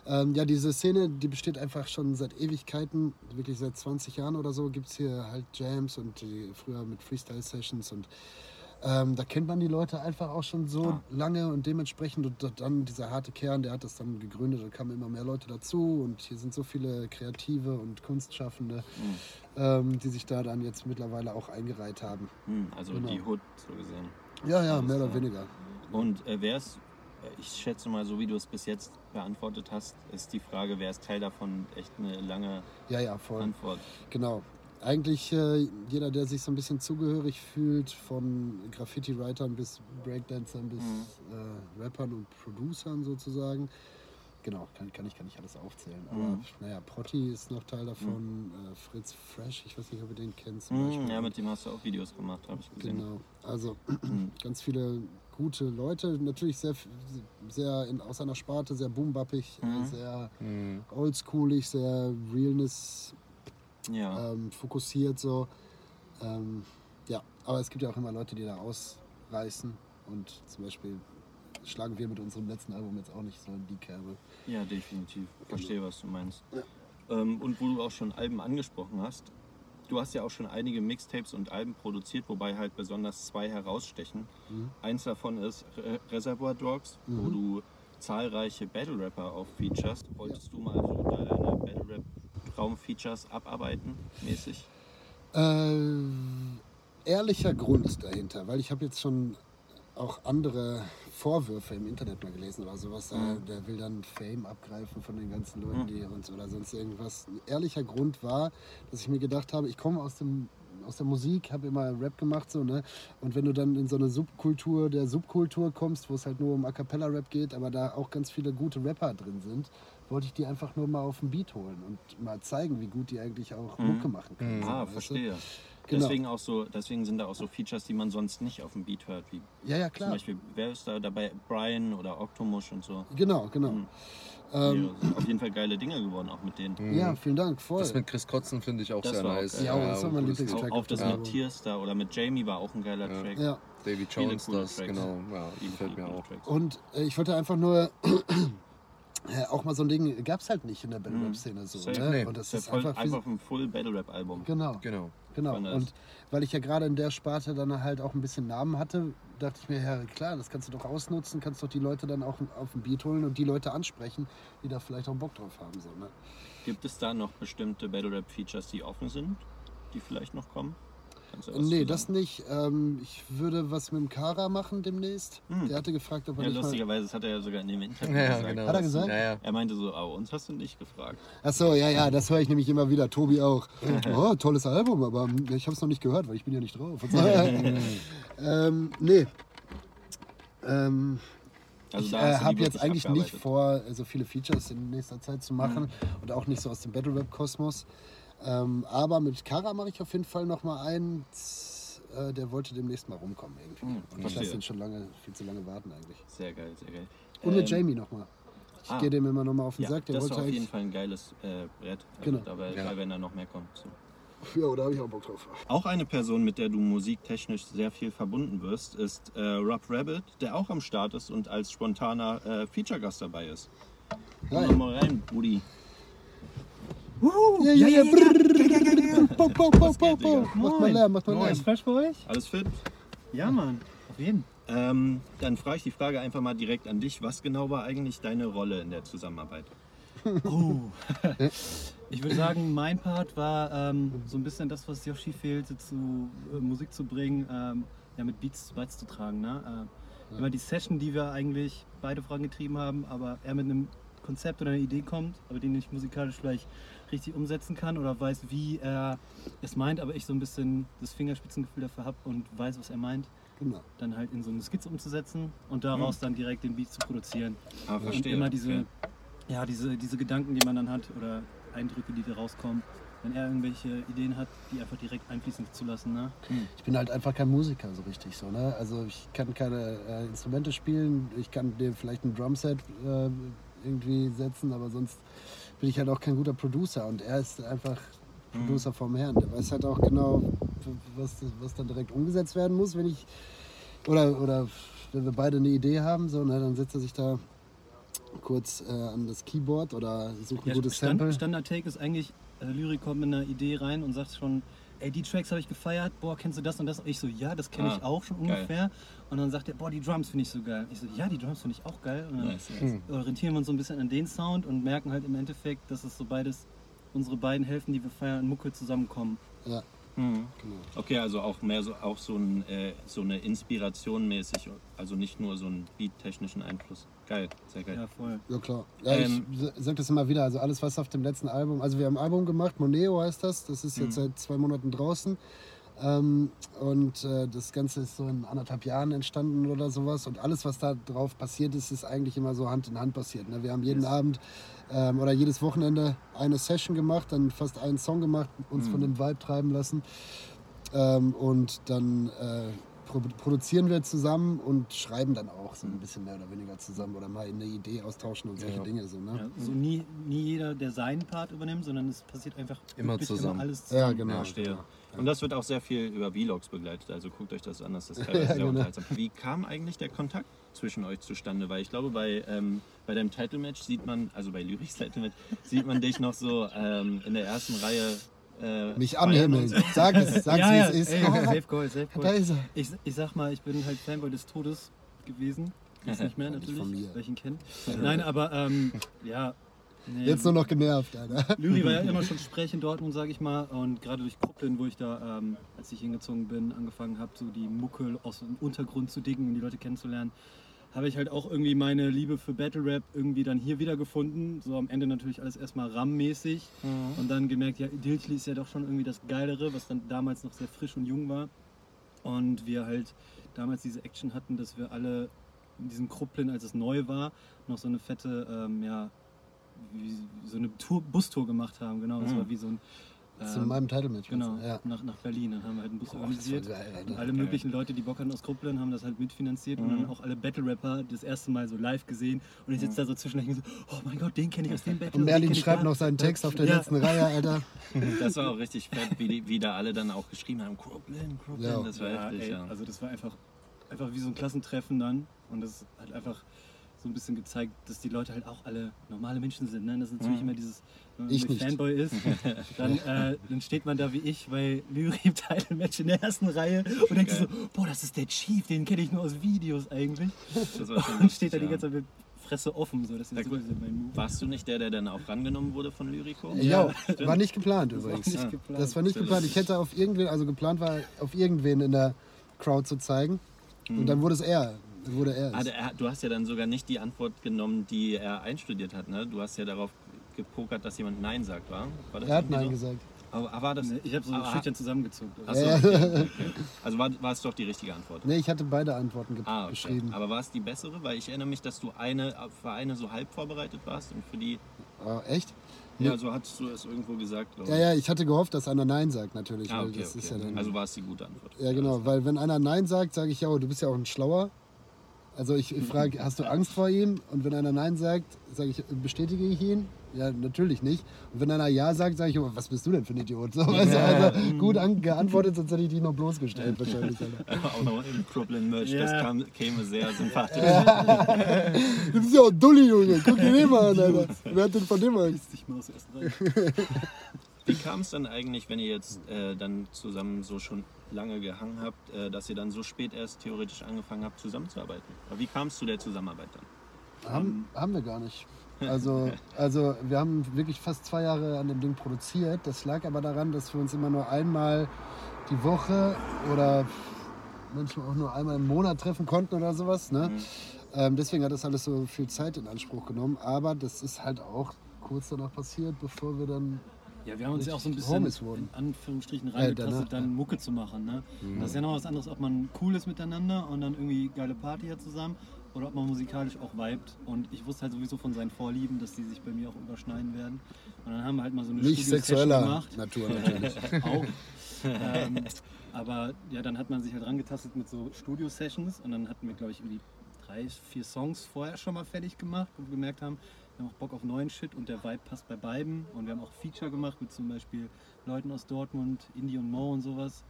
Ähm, ja, diese Szene, die besteht einfach schon seit Ewigkeiten, wirklich seit 20 Jahren oder so gibt es hier halt Jams und die, früher mit Freestyle-Sessions und ähm, da kennt man die Leute einfach auch schon so Ah. lange und dementsprechend und dann dieser harte Kern, der hat das dann gegründet, da kamen immer mehr Leute dazu und hier sind so viele Kreative und Kunstschaffende, ähm, die sich da dann jetzt mittlerweile auch eingereiht haben. Hm, also Genau. die Hood, so gesehen. Ja, ja, Alles mehr oder weniger. Und äh, wer ist, ich schätze mal, so wie du es bis jetzt beantwortet hast, ist die Frage, wer ist Teil davon, echt eine lange Ja, ja, voll. Antwort. Genau. Eigentlich äh, jeder, der sich so ein bisschen zugehörig fühlt, von Graffiti-Writern bis Breakdancern bis äh, Rappern und Producern sozusagen. Genau, kann, kann, ich, kann ich alles aufzählen. Aber Mhm. naja, Protti ist noch Teil davon, äh, Fritz Fresh, ich weiß nicht, ob ihr den kennt. zum Hm, Beispiel. ja, mit dem hast du auch Videos gemacht, habe ich gesehen. Genau, also Hm. ganz viele gute Leute, natürlich sehr, sehr in, aus einer Sparte, sehr boombappig, äh, Mhm. sehr Mhm. oldschoolig, sehr Realness Ja. ähm, fokussiert so. Ähm, ja, aber es gibt ja auch immer Leute, die da ausreißen und zum Beispiel schlagen wir mit unserem letzten Album jetzt auch nicht so in die Kerbe. Ja, definitiv. Verstehe, was du meinst. Ähm, und wo du auch schon Alben angesprochen hast, du hast ja auch schon einige Mixtapes und Alben produziert, wobei halt besonders zwei herausstechen. Eins davon ist Re Reservoir Dogs, wo du zahlreiche Battle Rapper auf Features. Wolltest du mal so deine Battle Rap Traum-Features abarbeiten, mäßig? Äh, ehrlicher Grund dahinter, weil ich habe jetzt schon auch andere Vorwürfe im Internet mal gelesen oder sowas. Der, Mhm. der will dann Fame abgreifen von den ganzen Leuten, die und oder sonst irgendwas. Ein ehrlicher Grund war, dass ich mir gedacht habe, ich komme aus dem aus der Musik, habe immer Rap gemacht so, ne? Und wenn du dann in so eine Subkultur der Subkultur kommst, wo es halt nur um A cappella Rap geht, aber da auch ganz viele gute Rapper drin sind, wollte ich die einfach nur mal auf den Beat holen und mal zeigen, wie gut die eigentlich auch Mucke machen können. so, Ah, weißt du? Genau. Deswegen, auch so, deswegen sind da auch so Features, die man sonst nicht auf dem Beat hört, wie Ja, ja, zum klar. Beispiel, wer ist da dabei? Brian oder Octomush und so. Genau, genau. Mhm. Ähm, Die sind auf jeden Fall geile Dinge geworden, auch mit denen. Ja, vielen Dank, voll. Das mit Chris Kotzen finde ich auch Das sehr war auch nice. geil. Ja, das war mein Lieblingstrack. Auch, auch das Ja. mit Tierstar oder mit Jamie war auch ein geiler Ja. Track. ja. Davy Jones, das, Tracks. genau. Ja, viele mir auch. Tracks. Und äh, ich wollte einfach nur, äh, auch mal so ein Ding, gab es halt nicht in der Battle Mhm. Rap Szene so. Ne? Nee. Und das Das ist ja einfach, einfach ein Full Battle Rap Album. Genau, Genau. Genau. Und weil ich ja gerade in der Sparte dann halt auch ein bisschen Namen hatte, dachte ich mir, ja klar, das kannst du doch ausnutzen, kannst doch die Leute dann auch auf den Beat holen und die Leute ansprechen, die da vielleicht auch Bock drauf haben. So, ne? Gibt es da noch bestimmte Battle Rap Features, die offen sind, die vielleicht noch kommen? Was Nee, das nicht. Ähm, ich würde was mit dem Kara machen demnächst. Hm. Der hatte gefragt, ob er Ja, nicht mal... lustigerweise, das hat er ja sogar in dem Interview Ja, gesagt. genau. Hat er gesagt? Ja, ja. Er meinte so, aber uns hast du nicht gefragt. Achso, ja, ja, das höre ich nämlich immer wieder. Tobi auch. Oh, tolles Album, aber ich habe es noch nicht gehört, weil ich bin ja nicht drauf. Und so. ähm, nee. Ähm, Also ich da äh, habe jetzt eigentlich nicht vor, so viele Features in nächster Zeit zu machen Mhm. und auch nicht so aus dem Battle Rap Kosmos. Ähm, aber mit Kara mache ich auf jeden Fall noch mal eins. Äh, der wollte demnächst mal rumkommen irgendwie. Mhm, und ich lasse ihn schon lange, viel zu lange warten eigentlich. Sehr geil, sehr geil. Und mit Ähm, Jamie noch mal. Ich ah. gehe dem immer noch mal auf den Ja, Sack. Der das wollte war auf jeden. Fall ein geiles äh, Brett. Also Genau. Dabei, Ja. wenn da noch mehr kommt. So. Ja, da habe ich auch Bock drauf. Auch eine Person, mit der du musiktechnisch sehr viel verbunden wirst, ist äh, Rob Rabbit, der auch am Start ist und als spontaner äh, Feature-Gast dabei ist. Hi. Komm mal rein, Brudi. Ja, ja, ja, bau, geht, bau. Digga? Macht mal Lärm, macht mal Lärm. ist fresh bei euch? Alles fit? Ja, Mann. Auf jeden. Ähm, dann frage ich die Frage einfach mal direkt an dich. Was genau war eigentlich deine Rolle in der Zusammenarbeit? Oh. Ich würde sagen, mein Part war ähm, so ein bisschen das, was Yoshi fehlte, zu äh, Musik zu bringen, ähm, ja, mit Beats beizutragen. Ne? Äh, Immer die Session, die wir eigentlich beide vorangetrieben haben, aber er mit einem Konzept oder einer Idee kommt, aber den nicht musikalisch vielleicht richtig umsetzen kann oder weiß, wie er es meint, aber ich so ein bisschen das Fingerspitzengefühl dafür habe und weiß, was er meint, Genau. dann halt in so eine Skizze umzusetzen und daraus dann direkt den Beat zu produzieren. Ah, Und immer diese, Okay. ja, diese, diese Gedanken, die man dann hat oder Eindrücke, die da rauskommen, wenn er irgendwelche Ideen hat, die einfach direkt einfließen zu lassen. Ne? Ich bin halt einfach kein Musiker so richtig so, ne? Also ich kann keine äh, Instrumente spielen, ich kann dir vielleicht ein Drumset äh, irgendwie setzen, aber sonst bin ich halt auch kein guter Producer und er ist einfach Producer vom Herrn. Der weiß halt auch genau, was, was dann direkt umgesetzt werden muss, wenn ich oder, oder wenn wir beide eine Idee haben, so, ne, dann setzt er sich da kurz äh, an das Keyboard oder sucht ein gutes Stand, Sample. Standard Take ist eigentlich, äh, Lyrik kommt mit einer Idee rein und sagt schon, ey, die Tracks habe ich gefeiert, boah, kennst du das und das? Und ich so, ja, das kenne Ah, ich auch schon geil. ungefähr. Und dann sagt er, boah, die Drums finde ich so geil. Ich so, ja, die Drums finde ich auch geil. Und dann Nice, nice. orientieren wir uns so ein bisschen an den Sound und merken halt im Endeffekt, dass es so beides, unsere beiden Hälften, die wir feiern, in Mucke zusammenkommen. Ja, Mhm. genau. Okay, also auch mehr so auch so, ein, äh, so eine Inspiration mäßig, also nicht nur so einen beattechnischen Einfluss. Geil, sehr geil. Ja, voll. Ja klar. Ja, Ähm, ich sage das immer wieder, also alles was auf dem letzten Album, also wir haben ein Album gemacht, Moneo heißt das, das ist jetzt seit zwei Monaten draußen. Ähm, und äh, das Ganze ist so in anderthalb Jahren entstanden oder sowas. Und alles, was da drauf passiert ist, ist eigentlich immer so Hand in Hand passiert. Ne? Wir haben jeden Abend ähm, oder jedes Wochenende eine Session gemacht, dann fast einen Song gemacht, uns von dem Vibe treiben lassen. Ähm, und dann äh, pro produzieren wir zusammen und schreiben dann auch so ein bisschen mehr oder weniger zusammen oder mal eine Idee austauschen und solche Ja. Dinge. So, ne? Ja, so nie, nie jeder, der seinen Part übernimmt, sondern es passiert einfach Immer zusammen. alles Ja, zusammen. genau. Und das wird auch sehr viel über Vlogs begleitet, also guckt euch das an, das ist teilweise Ja, sehr genau. unterhaltsam. Wie kam eigentlich der Kontakt zwischen euch zustande? Weil ich glaube, bei, ähm, bei deinem Title-Match sieht man, also bei Lyrics Title-Match, sieht man dich noch so ähm, in der ersten Reihe. Äh, Mich anhimmeln. so. Sag es, sag ja, wie ja, es ist. ey, safe Goal, safe da Goal. ist er. Ich, ich sag mal, ich bin halt Fanboy des Todes gewesen. Jetzt nicht mehr natürlich, ihn kenne. Nein, aber ähm, ja, Nee, Jetzt nur noch genervt, Alter. Lyri war ja immer schon Sprech in Dortmund, sage ich mal. Und gerade durch Kruppeln, wo ich da, ähm, als ich hingezogen bin, angefangen habe, so die Mucke aus dem Untergrund zu dicken und die Leute kennenzulernen, habe ich halt auch irgendwie meine Liebe für Battle Rap irgendwie dann hier wiedergefunden. So am Ende natürlich alles erstmal RAM-mäßig. Und dann gemerkt, ja, Diltli ist ja doch schon irgendwie das Geilere, was dann damals noch sehr frisch und jung war. Und wir halt damals diese Action hatten, dass wir alle in diesem Krupplin, als es neu war, noch so eine fette, ähm, ja, wie, so eine Tour, Bustour gemacht haben. Genau, das Mhm. war wie so ein. Zu ähm, meinem Title-Match. Genau, Ja. nach, nach Berlin. Dann haben wir halt einen Bus Boah, organisiert. geil. Und alle möglichen Leute, die Bock hatten aus Krupplin, haben das halt mitfinanziert und Mhm. dann auch alle Battle-Rapper das erste Mal so live gesehen. Und ich sitze da so zwischen und so, oh mein Gott, den kenne ich aus dem Battle. Und Merlin schreibt noch seinen Text auf der Ja. letzten Reihe, Alter. Das war auch richtig fett, wie, die, wie da alle dann auch geschrieben haben, Crooklyn, Crooklyn, Ja. das war Ja, heftig, ey, ja. also das war einfach, einfach wie so ein Klassentreffen dann. Und das hat einfach so ein bisschen gezeigt, dass die Leute halt auch alle normale Menschen sind. Ne? Das ist natürlich Mhm. immer dieses, wenn man Ich. Fanboy ist, dann, äh, dann steht man da wie ich bei Lyri im Title-Match in der ersten Reihe und denkt sich so, boah, das ist der Chief, den kenne ich nur aus Videos eigentlich. Das war schon Und steht da die ja. ganze Zeit mit Fresse offen. So. Das ist Ja, so. Warst du nicht der, der dann auch rangenommen wurde von Lyrico? Ja, stimmt. war nicht geplant Das war übrigens. nicht Ja. geplant. Das war nicht geplant. Ich hätte auf irgendwen, also geplant war, auf irgendwen in der Crowd zu zeigen. Und dann wurde es er. Wurde er. Ah, der, er- du hast ja dann sogar nicht die Antwort genommen, die er einstudiert hat, ne? Du hast ja darauf gepokert, dass jemand Nein sagt, war? war das er hat Nein so? gesagt. Aber, aber war das. ich habe so Ah, schüchtern zusammengezogen. Achso, Ja. okay, okay. Also war, war es doch die richtige Antwort. Nee, ich hatte beide Antworten ge Ah, okay. geschrieben. Aber war es die bessere? Weil ich erinnere mich, dass du eine für eine so halb vorbereitet warst und für die. Ah, echt? Ja, so hattest du es irgendwo gesagt, glaube ich. Ja, ja, ich hatte gehofft, dass einer Nein sagt, natürlich. Ah, weil okay, ja okay. dann, Also war es die gute Antwort. ja, genau. Weil wenn einer Nein sagt, sage ich, ja, oh, du bist ja auch ein Schlauer. Also ich, ich frage, hast du Angst vor ihm? Und wenn einer Nein sagt, sage ich, bestätige ich ihn? Ja, natürlich nicht. Und wenn einer Ja sagt, sage ich, oh, was bist du denn für ein Idiot? So, weißt du, also gut an, geantwortet, sonst hätte ich dich noch bloßgestellt wahrscheinlich. Auch noch im Problem Merch, das Ja. kam, käme sehr sympathisch. Du bist ja auch ein Dulli, Junge. Guck dir den mal an, Alter. Wer hat denn von dem Angst? Ich mal aus der ersten Reihe. Wie kam es dann eigentlich, wenn ihr jetzt äh, dann zusammen so schon lange gehangen habt, äh, dass ihr dann so spät erst theoretisch angefangen habt zusammenzuarbeiten? Aber wie kam es zu der Zusammenarbeit dann? Haben, haben wir gar nicht. Also, also wir haben wirklich fast zwei Jahre an dem Ding produziert. Das lag aber daran, dass wir uns immer nur einmal die Woche oder manchmal auch nur einmal im Monat treffen konnten oder sowas. Ne? Ähm, deswegen hat das alles so viel Zeit in Anspruch genommen. Aber das ist halt auch kurz danach passiert, bevor wir dann Ja, wir haben uns ja auch so ein bisschen in Anführungsstrichen reingetastet, dann Mucke zu machen. Ne? Das ist ja noch was anderes, ob man cool ist miteinander und dann irgendwie geile Party hat zusammen oder ob man musikalisch auch vibet. Und ich wusste halt sowieso von seinen Vorlieben, dass die sich bei mir auch überschneiden werden. Und dann haben wir halt mal so eine nicht sexueller gemacht. Natur natürlich. auch. ähm, aber ja, dann hat man sich halt rangetastet mit so Studio-Sessions und dann hatten wir, glaube ich, irgendwie drei, vier Songs vorher schon mal fertig gemacht, wir gemerkt haben, wir haben auch Bock auf neuen Shit und der Vibe passt bei beiden. Und wir haben auch Feature gemacht mit zum Beispiel Leuten aus Dortmund, Indie und Mo und sowas.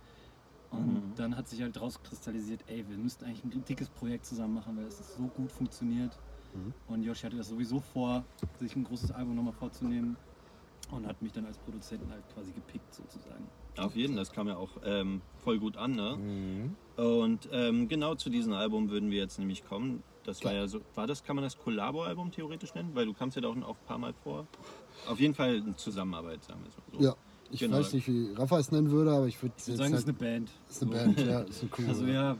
Und Mhm. dann hat sich halt rauskristallisiert, ey, wir müssten eigentlich ein dickes Projekt zusammen machen, weil es so gut funktioniert. Mhm. Und Josh hatte das sowieso vor, sich ein großes Album nochmal vorzunehmen und hat mich dann als Produzenten halt quasi gepickt sozusagen. Auf jeden, das kam ja auch ähm, voll gut an, ne? Mhm. Und ähm, genau zu diesem Album würden wir jetzt nämlich kommen. Das war ja so, war das, kann man das Collabo-Album theoretisch nennen? Weil du kamst ja da auch ein paar Mal vor. Auf jeden Fall eine Zusammenarbeit, sagen wir es mal so. Ja, ich Genau. weiß nicht, wie Rafa es nennen würde, aber ich würde Ich würde sagen, es ist eine Band. ist eine So. Band, ja, ist eine coole Also ja,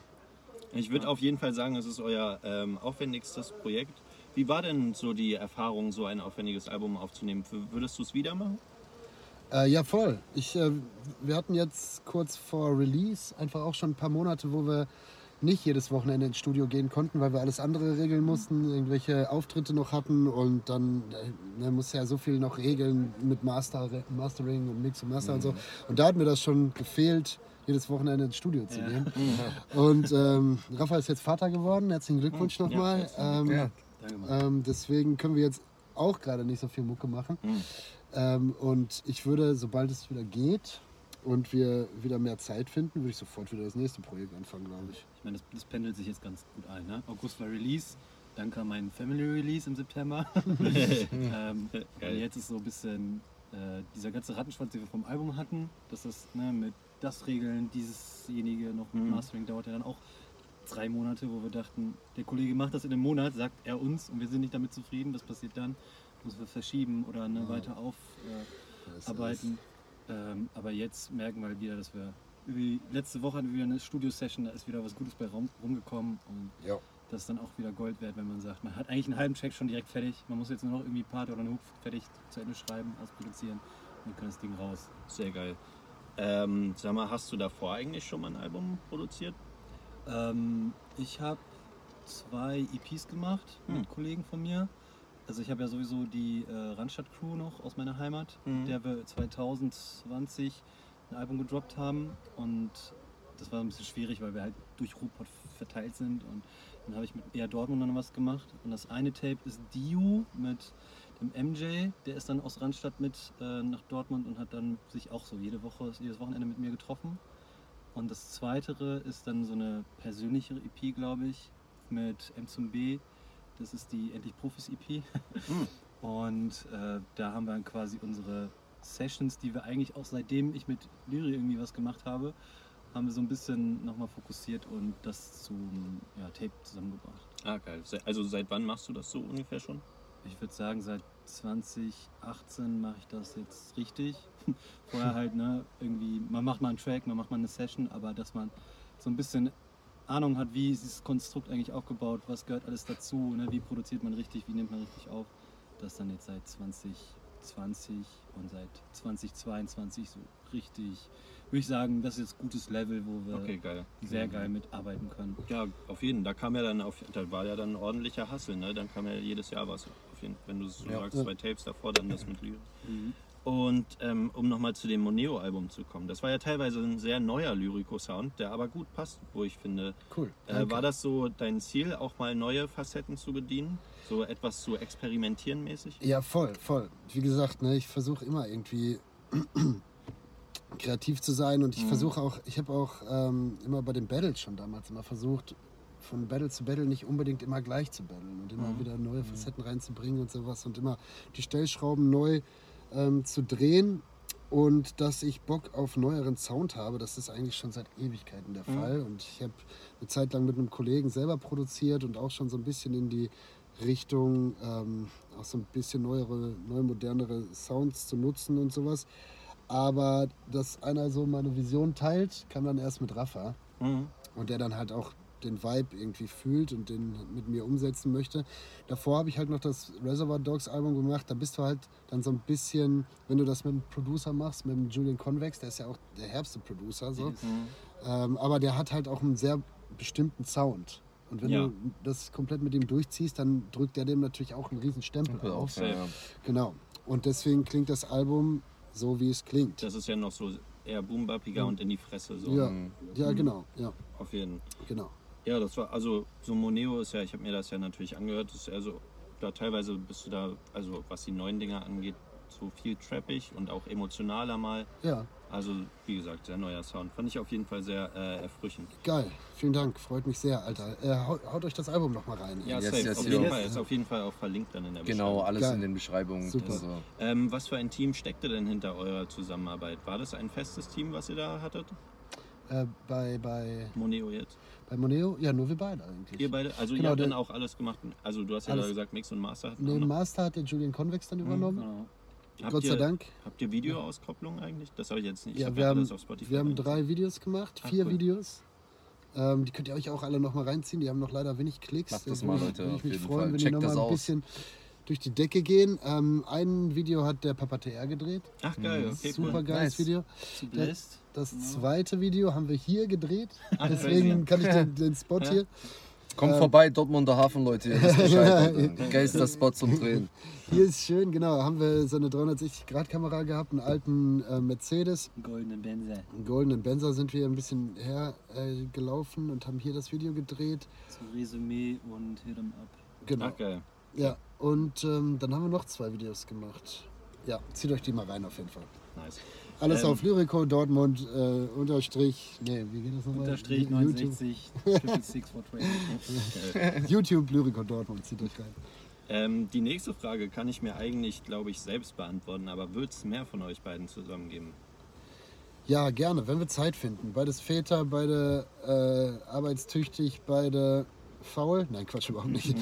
Ich würde auf jeden Fall sagen, es ist euer ähm, aufwendigstes Projekt. Wie war denn so die Erfahrung, so ein aufwendiges Album aufzunehmen? W- Würdest du es wieder machen? Äh, ja, voll. Ich, äh, wir hatten jetzt kurz vor Release einfach auch schon ein paar Monate, wo wir nicht jedes Wochenende ins Studio gehen konnten, weil wir alles andere regeln mussten, irgendwelche Auftritte noch hatten und dann ne, muss ja so viel noch regeln mit Master, Mastering und Mix und Master und so. Und da hat mir das schon gefehlt, jedes Wochenende ins Studio zu gehen. Und ähm, Rafa ist jetzt Vater geworden, herzlichen Glückwunsch Ja, nochmal. herzlichen Ähm, Ja. ähm, deswegen können wir jetzt auch gerade nicht so viel Mucke machen. Ähm, und ich würde, sobald es wieder geht und wir wieder mehr Zeit finden, würde ich sofort wieder das nächste Projekt anfangen, glaube ich. Ich meine, das, das pendelt sich jetzt ganz gut ein. Ne? August war Release, dann kam mein Family Release im September. ähm, und jetzt ist so ein bisschen äh, dieser ganze Rattenschwanz, den wir vom Album hatten, dass das ne, mit das Regeln, diesesjenige noch mit Mhm. Mastering dauert ja dann auch drei Monate, wo wir dachten, der Kollege macht das in einem Monat, sagt er uns und wir sind nicht damit zufrieden, das passiert dann. müssen wir verschieben oder ne, Ja. weiter aufarbeiten. Ähm, aber jetzt merken wir halt wieder, dass wir irgendwie, letzte Woche hatten wir wieder eine Studio-Session, da ist wieder was Gutes bei rum, rumgekommen und Ja. das ist dann auch wieder Gold wert, wenn man sagt, man hat eigentlich einen halben Track schon direkt fertig, man muss jetzt nur noch irgendwie Part oder eine Hook fertig zu Ende schreiben, ausproduzieren und dann kann das Ding raus. Sehr geil. Ähm, sag mal, hast du davor eigentlich schon mal ein Album produziert? Ähm, ich habe zwei EPs gemacht Hm. mit Kollegen von mir. Also ich habe ja sowieso die äh, Randstadt-Crew noch aus meiner Heimat, Mhm. mit der wir 2020 ein Album gedroppt haben. Und das war ein bisschen schwierig, weil wir halt durch Ruhrpott verteilt sind. Und dann habe ich mit eher Dortmund dann was gemacht. Und das eine Tape ist Dio mit dem MJ. Der ist dann aus Randstadt mit äh, nach Dortmund und hat dann sich auch so jede Woche, jedes Wochenende mit mir getroffen. Und das zweite ist dann so eine persönlichere EP, glaube ich, mit M zum B. Das ist die Endlich Profis EP. Hm. Und äh, da haben wir dann quasi unsere Sessions, die wir eigentlich auch seitdem ich mit Lyri irgendwie was gemacht habe, haben wir so ein bisschen nochmal fokussiert und das zum ja, Tape zusammengebracht. Ah, geil. Also seit wann machst du das so ungefähr schon? Ich würde sagen, seit 2018 mache ich das jetzt richtig. Vorher halt, ne, irgendwie, man macht mal einen Track, man macht mal eine Session, aber dass man so ein bisschen Ahnung hat, wie ist dieses Konstrukt eigentlich aufgebaut, was gehört alles dazu, ne, wie produziert man richtig, wie nimmt man richtig auf. Das dann jetzt seit 2020 und seit 2022 so richtig, würde ich sagen, das ist jetzt gutes Level, wo wir Okay, geil. sehr geil mitarbeiten können. Ja, auf jeden Fall. Da kam ja dann auf, da war ja dann ein ordentlicher Hassel, ne? Dann kam ja jedes Jahr was. Auf jeden, wenn du so Ja. sagst, zwei Tapes davor, dann das mit Lyrik. Mhm. Und ähm, um nochmal zu dem Moneo-Album zu kommen, das war ja teilweise ein sehr neuer Lyrico-Sound, der aber gut passt, wo ich finde. Cool. Äh, war das so dein Ziel, auch mal neue Facetten zu bedienen? So etwas zu experimentieren mäßig? Ja, voll, voll. Wie gesagt, ne, ich versuche immer irgendwie kreativ zu sein und ich Mhm. versuche auch, ich habe auch ähm, immer bei den Battles schon damals immer versucht, von Battle zu Battle nicht unbedingt immer gleich zu battlen und immer Mhm. wieder neue Facetten reinzubringen und sowas und immer die Stellschrauben neu ähm, zu drehen und dass ich Bock auf neueren Sound habe, das ist eigentlich schon seit Ewigkeiten der Mhm. Fall und ich habe eine Zeit lang mit einem Kollegen selber produziert und auch schon so ein bisschen in die Richtung ähm, auch so ein bisschen neuere, neu modernere Sounds zu nutzen und sowas. Aber dass einer so meine Vision teilt, kam dann erst mit Rafa Mhm. und der dann halt auch den Vibe irgendwie fühlt und den mit mir umsetzen möchte. Davor habe ich halt noch das Reservoir Dogs Album gemacht. Da bist du halt dann so ein bisschen, wenn du das mit einem Producer machst, mit dem Julian Convex, der ist ja auch der herbste Producer, so. Mhm. Ähm, aber der hat halt auch einen sehr bestimmten Sound. Und wenn Ja. du das komplett mit ihm durchziehst, dann drückt er dem natürlich auch einen riesen Stempel Stempel auf. auf. Ja, ja. Genau. Und deswegen klingt das Album so, wie es klingt. Das ist ja noch so eher boombappiger und in die Fresse. So. Ja, Mhm. ja, genau. Ja, Auf jeden genau. Ja, das war, also so Moneo ist ja, ich habe mir das ja natürlich angehört, ist ja so, da teilweise bist du da, also was die neuen Dinger angeht, so viel trappig und auch emotionaler mal. Ja, Also wie gesagt, sehr neuer Sound. Fand ich auf jeden Fall sehr äh, erfrischend. geil. Vielen Dank. Freut mich sehr, Alter. Äh, haut, haut euch das Album noch mal rein. Ja, Yes, safe. yes, auf jeden. Fall. Ist auf jeden Fall auch verlinkt dann in der Genau, Beschreibung. alles Geil. in den Beschreibungen. Super. Also, Ähm, was für ein Team steckte denn hinter eurer Zusammenarbeit? War das ein festes Team, was ihr da hattet? Äh, bei, bei, Moneo jetzt? Bei Moneo? Ja, nur wir beide eigentlich. Ihr beide? Also Genau, ihr habt der- dann auch alles gemacht? Also du hast ja Alles. gerade gesagt, Mix und Master hatten Nee. Master hat der Julian Convex dann übernommen. Genau. Habt Gott sei ihr- Dank. Habt ihr Videoauskopplung eigentlich? Das habe ich jetzt nicht. Ich Ja, hab wir haben, alles auf Spotify wir haben drei Videos gemacht, Ah, vier cool. Videos. Ähm, die könnt ihr euch auch alle noch mal reinziehen. Die haben noch leider wenig Klicks. Macht das Da mal, würde ich- Leute, würde ich auf mich jeden freuen, Fall. wenn die Checkt noch das mal ein aus. Durch die Decke gehen. Ähm, ein Video hat der Papa TR gedreht. Ach geil, Mhm. okay, Super cool. geiles Nice. Video. Zu Blessed. Das Ja. zweite Video haben wir hier gedreht. Ah, Deswegen crazy. kann ich den, den Spot Ja. hier. kommt Ähm, vorbei, Dortmunder Hafen, Leute. Geilster Spot zum Drehen. Hier ist schön, genau. Haben wir so eine 360-Grad-Kamera gehabt, einen alten äh, Mercedes. Goldenen Benzer. Einen goldenen Benzer sind wir ein bisschen hergelaufen äh, gelaufen und haben hier das Video gedreht. Zum Resümee und Hit 'em Up. Genau. Ach geil. Ja, und ähm, dann haben wir noch zwei Videos gemacht. Ja, zieht euch die mal rein auf jeden Fall. Nice. Alles Ähm, auf Lyrico Dortmund äh, unterstrich, nee, wie geht das nochmal? Unterstrich YouTube, 69, Triple Six for Trade. YouTube Lyrico Dortmund, zieht euch rein. Ähm, die nächste Frage kann ich mir eigentlich, glaube ich, selbst beantworten, aber wird es mehr von euch beiden zusammen geben? Ja, gerne, wenn wir Zeit finden. Beides Väter, beide äh, arbeitstüchtig, beide faul. Nein, Quatsch, überhaupt nicht.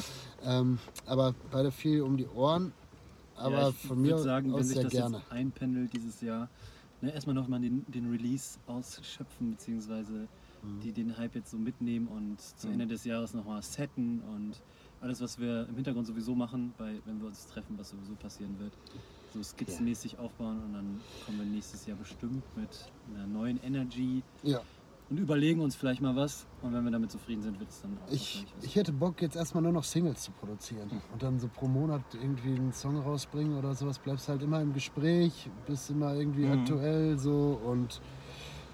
ähm, aber beide viel um die Ohren. aber ja, ich von mir würde sagen, wenn aus sich sehr das gerne. jetzt einpendelt dieses Jahr, ne, erstmal nochmal den, den Release ausschöpfen, beziehungsweise Mhm. die den Hype jetzt so mitnehmen und zu Ende des Jahres nochmal setten und alles, was wir im Hintergrund sowieso machen, bei, wenn wir uns treffen, was sowieso passieren wird, so skizzenmäßig aufbauen und dann kommen wir nächstes Jahr bestimmt mit einer neuen Energy Ja, und überlegen uns vielleicht mal was und wenn wir damit zufrieden sind, wird es dann auch ich, ich hätte Bock, jetzt erstmal nur noch Singles zu produzieren und dann so pro Monat irgendwie einen Song rausbringen oder sowas. Bleibst halt immer im Gespräch, bist immer irgendwie Mhm. aktuell so und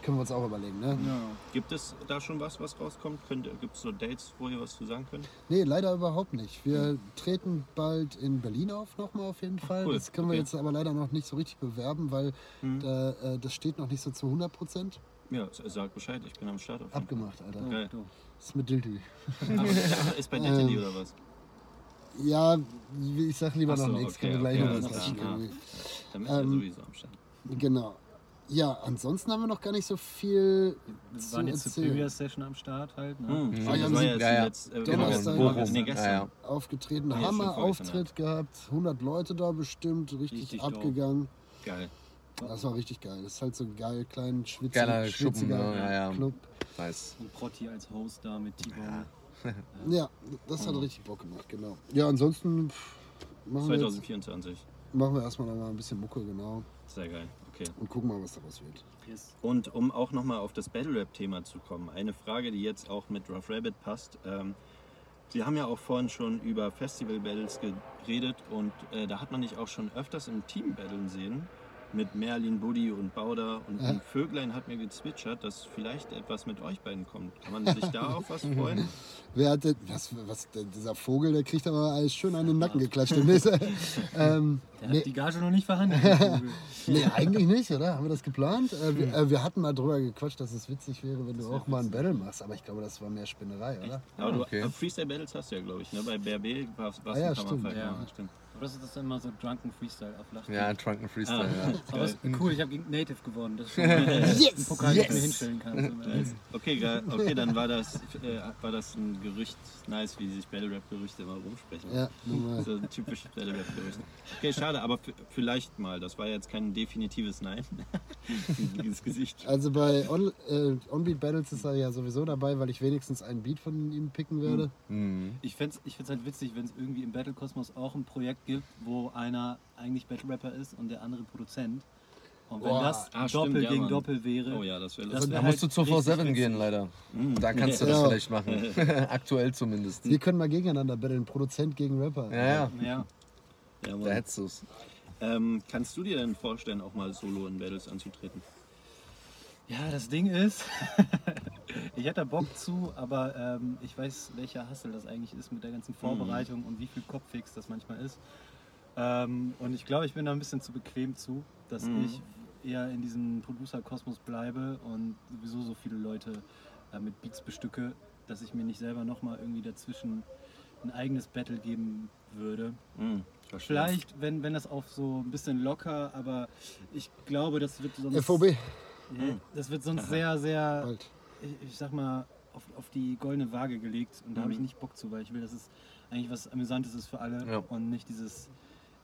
können wir uns auch überlegen, ne? ja. Gibt es da schon was, was rauskommt? Gibt es so Dates, wo ihr was zu sagen könnt? Nee, leider überhaupt nicht. Wir treten bald in Berlin auf, nochmal auf jeden Fall. cool. Das können wir Okay. jetzt aber leider noch nicht so richtig bewerben, weil Mhm. da, äh, das steht noch nicht so zu 100 Prozent. Ja, sag Bescheid, ich bin am Start. Auf jeden Fall. Abgemacht, Alter. Geil. du. Das ist mit ja, ist bei Natalie Ähm, oder was? Ja, ich sag lieber so, noch nichts, okay, können wir gleich okay, noch was klar, sagen. ja. Dann ist er ähm, sowieso am Start. Genau. Ja, ansonsten haben wir noch gar nicht so viel Wir zu waren jetzt zur. Previous Session am Start halt. Ne? Mhm. Mhm. Ah, ja, war ja jetzt ja, ja. letzt- äh, Donnerstag. Bochum. Nee, Ja, gestern. ja. aufgetreten. Ja, schon Hammer-Auftritt gehabt, 100 Leute da bestimmt, richtig, Richtig abgegangen. Geil. Das war richtig geil. Das ist halt so ein geil, klein, schwitzig, Geiler Schuppen, schwitziger ne? Ja, ja. Club. Nice. Und Protti als Host da mit T-Bone. Ja, das Mhm. hat richtig Bock gemacht, genau. Ja, ansonsten pff, machen, wir, jetzt, 2024. machen wir erstmal noch mal ein bisschen Mucke, genau. Sehr geil. Okay. Und gucken mal, was daraus wird. Yes. Und um auch nochmal auf das Battle Rap-Thema zu kommen, eine Frage, die jetzt auch mit Rough Rabbit passt. Ähm, wir haben ja auch vorhin schon über Festival Battles geredet und äh, da hat man dich auch schon öfters im Team battlen sehen. Mit Merlin, Buddy und Bauder und Ja. ein Vöglein hat mir gezwitschert, dass vielleicht etwas mit euch beiden kommt. Kann man sich da auf was freuen? Wer hat denn, was, was, dieser Vogel, der kriegt aber alles schön an den Nacken geklatscht. ähm, Der nee, hat die Gage noch nicht verhandelt. nee, eigentlich nicht, oder? Haben wir das geplant? Äh, Hm. wir, äh, wir hatten mal drüber gequatscht, dass es witzig wäre, wenn du auch mal ein Battle machst, aber ich glaube, das war mehr Spinnerei, oder? Aber du, okay. äh, Freestyle Battles hast du ja, glaube ich. Ne? Bei BRB warst du Ah, ja, stimmt. Ja, stimmt. Aber das ist das immer so Drunken Freestyle auf Lachen. Ja, Drunken Freestyle, Ah. ja. Aber es ist cool, ich habe gegen Native gewonnen. Das ist schon Yes! ein Pokal, den ich mir yes! hinstellen kann. So, Okay, geil. okay, dann war das, äh, war das ein Gerücht. Nice, wie sich Battle Rap Gerüchte immer rumsprechen. Ja, nun mal. So ein typisches Battle Rap Gerücht. Okay, schade, aber vielleicht mal. Das war jetzt kein definitives Nein. Dieses Gesicht. Also bei On, äh, Onbeat Battles ist er ja sowieso dabei, weil ich wenigstens einen Beat von ihm picken werde. Mhm. Ich fände es ich find's halt witzig, wenn es irgendwie im Battle Kosmos auch ein Projekt gibt, wo einer eigentlich Battle Rapper ist und der andere Produzent. Und wenn Boah. das Ah, Doppel stimmt, ja, gegen Mann. Doppel wäre, Oh ja, das wäre Das lustig. wär Da halt musst du zur richtig 4-7 witzig. gehen, leider. Mm. Da kannst du das Ja. vielleicht machen. Aktuell zumindest. Wir können mal gegeneinander battlen, Produzent gegen Rapper. Ja, ja, ja, Ja, da hättest du es. Ähm, kannst du dir denn vorstellen, auch mal solo in Battles anzutreten? Ja, das Ding ist, ich hätte da Bock zu, aber ähm, ich weiß, welcher Hassel das eigentlich ist mit der ganzen Vorbereitung und wie viel Kopffix das manchmal ist. Ähm, und ich glaube, ich bin da ein bisschen zu bequem zu, dass Mhm. ich eher in diesem Producer-Kosmos bleibe und sowieso so viele Leute äh, mit Beats bestücke, dass ich mir nicht selber nochmal irgendwie dazwischen ein eigenes Battle geben würde. Hm, verstehe. Vielleicht, wenn, wenn das auf so ein bisschen locker, aber ich glaube, das wird sonst. FOB, Ja, Das wird sonst sehr, sehr, bald. ich, ich sag mal, auf, auf die goldene Waage gelegt. Und da habe ich Mhm. nicht Bock zu, weil ich will, dass es eigentlich was Amüsantes ist für alle Ja. und nicht dieses,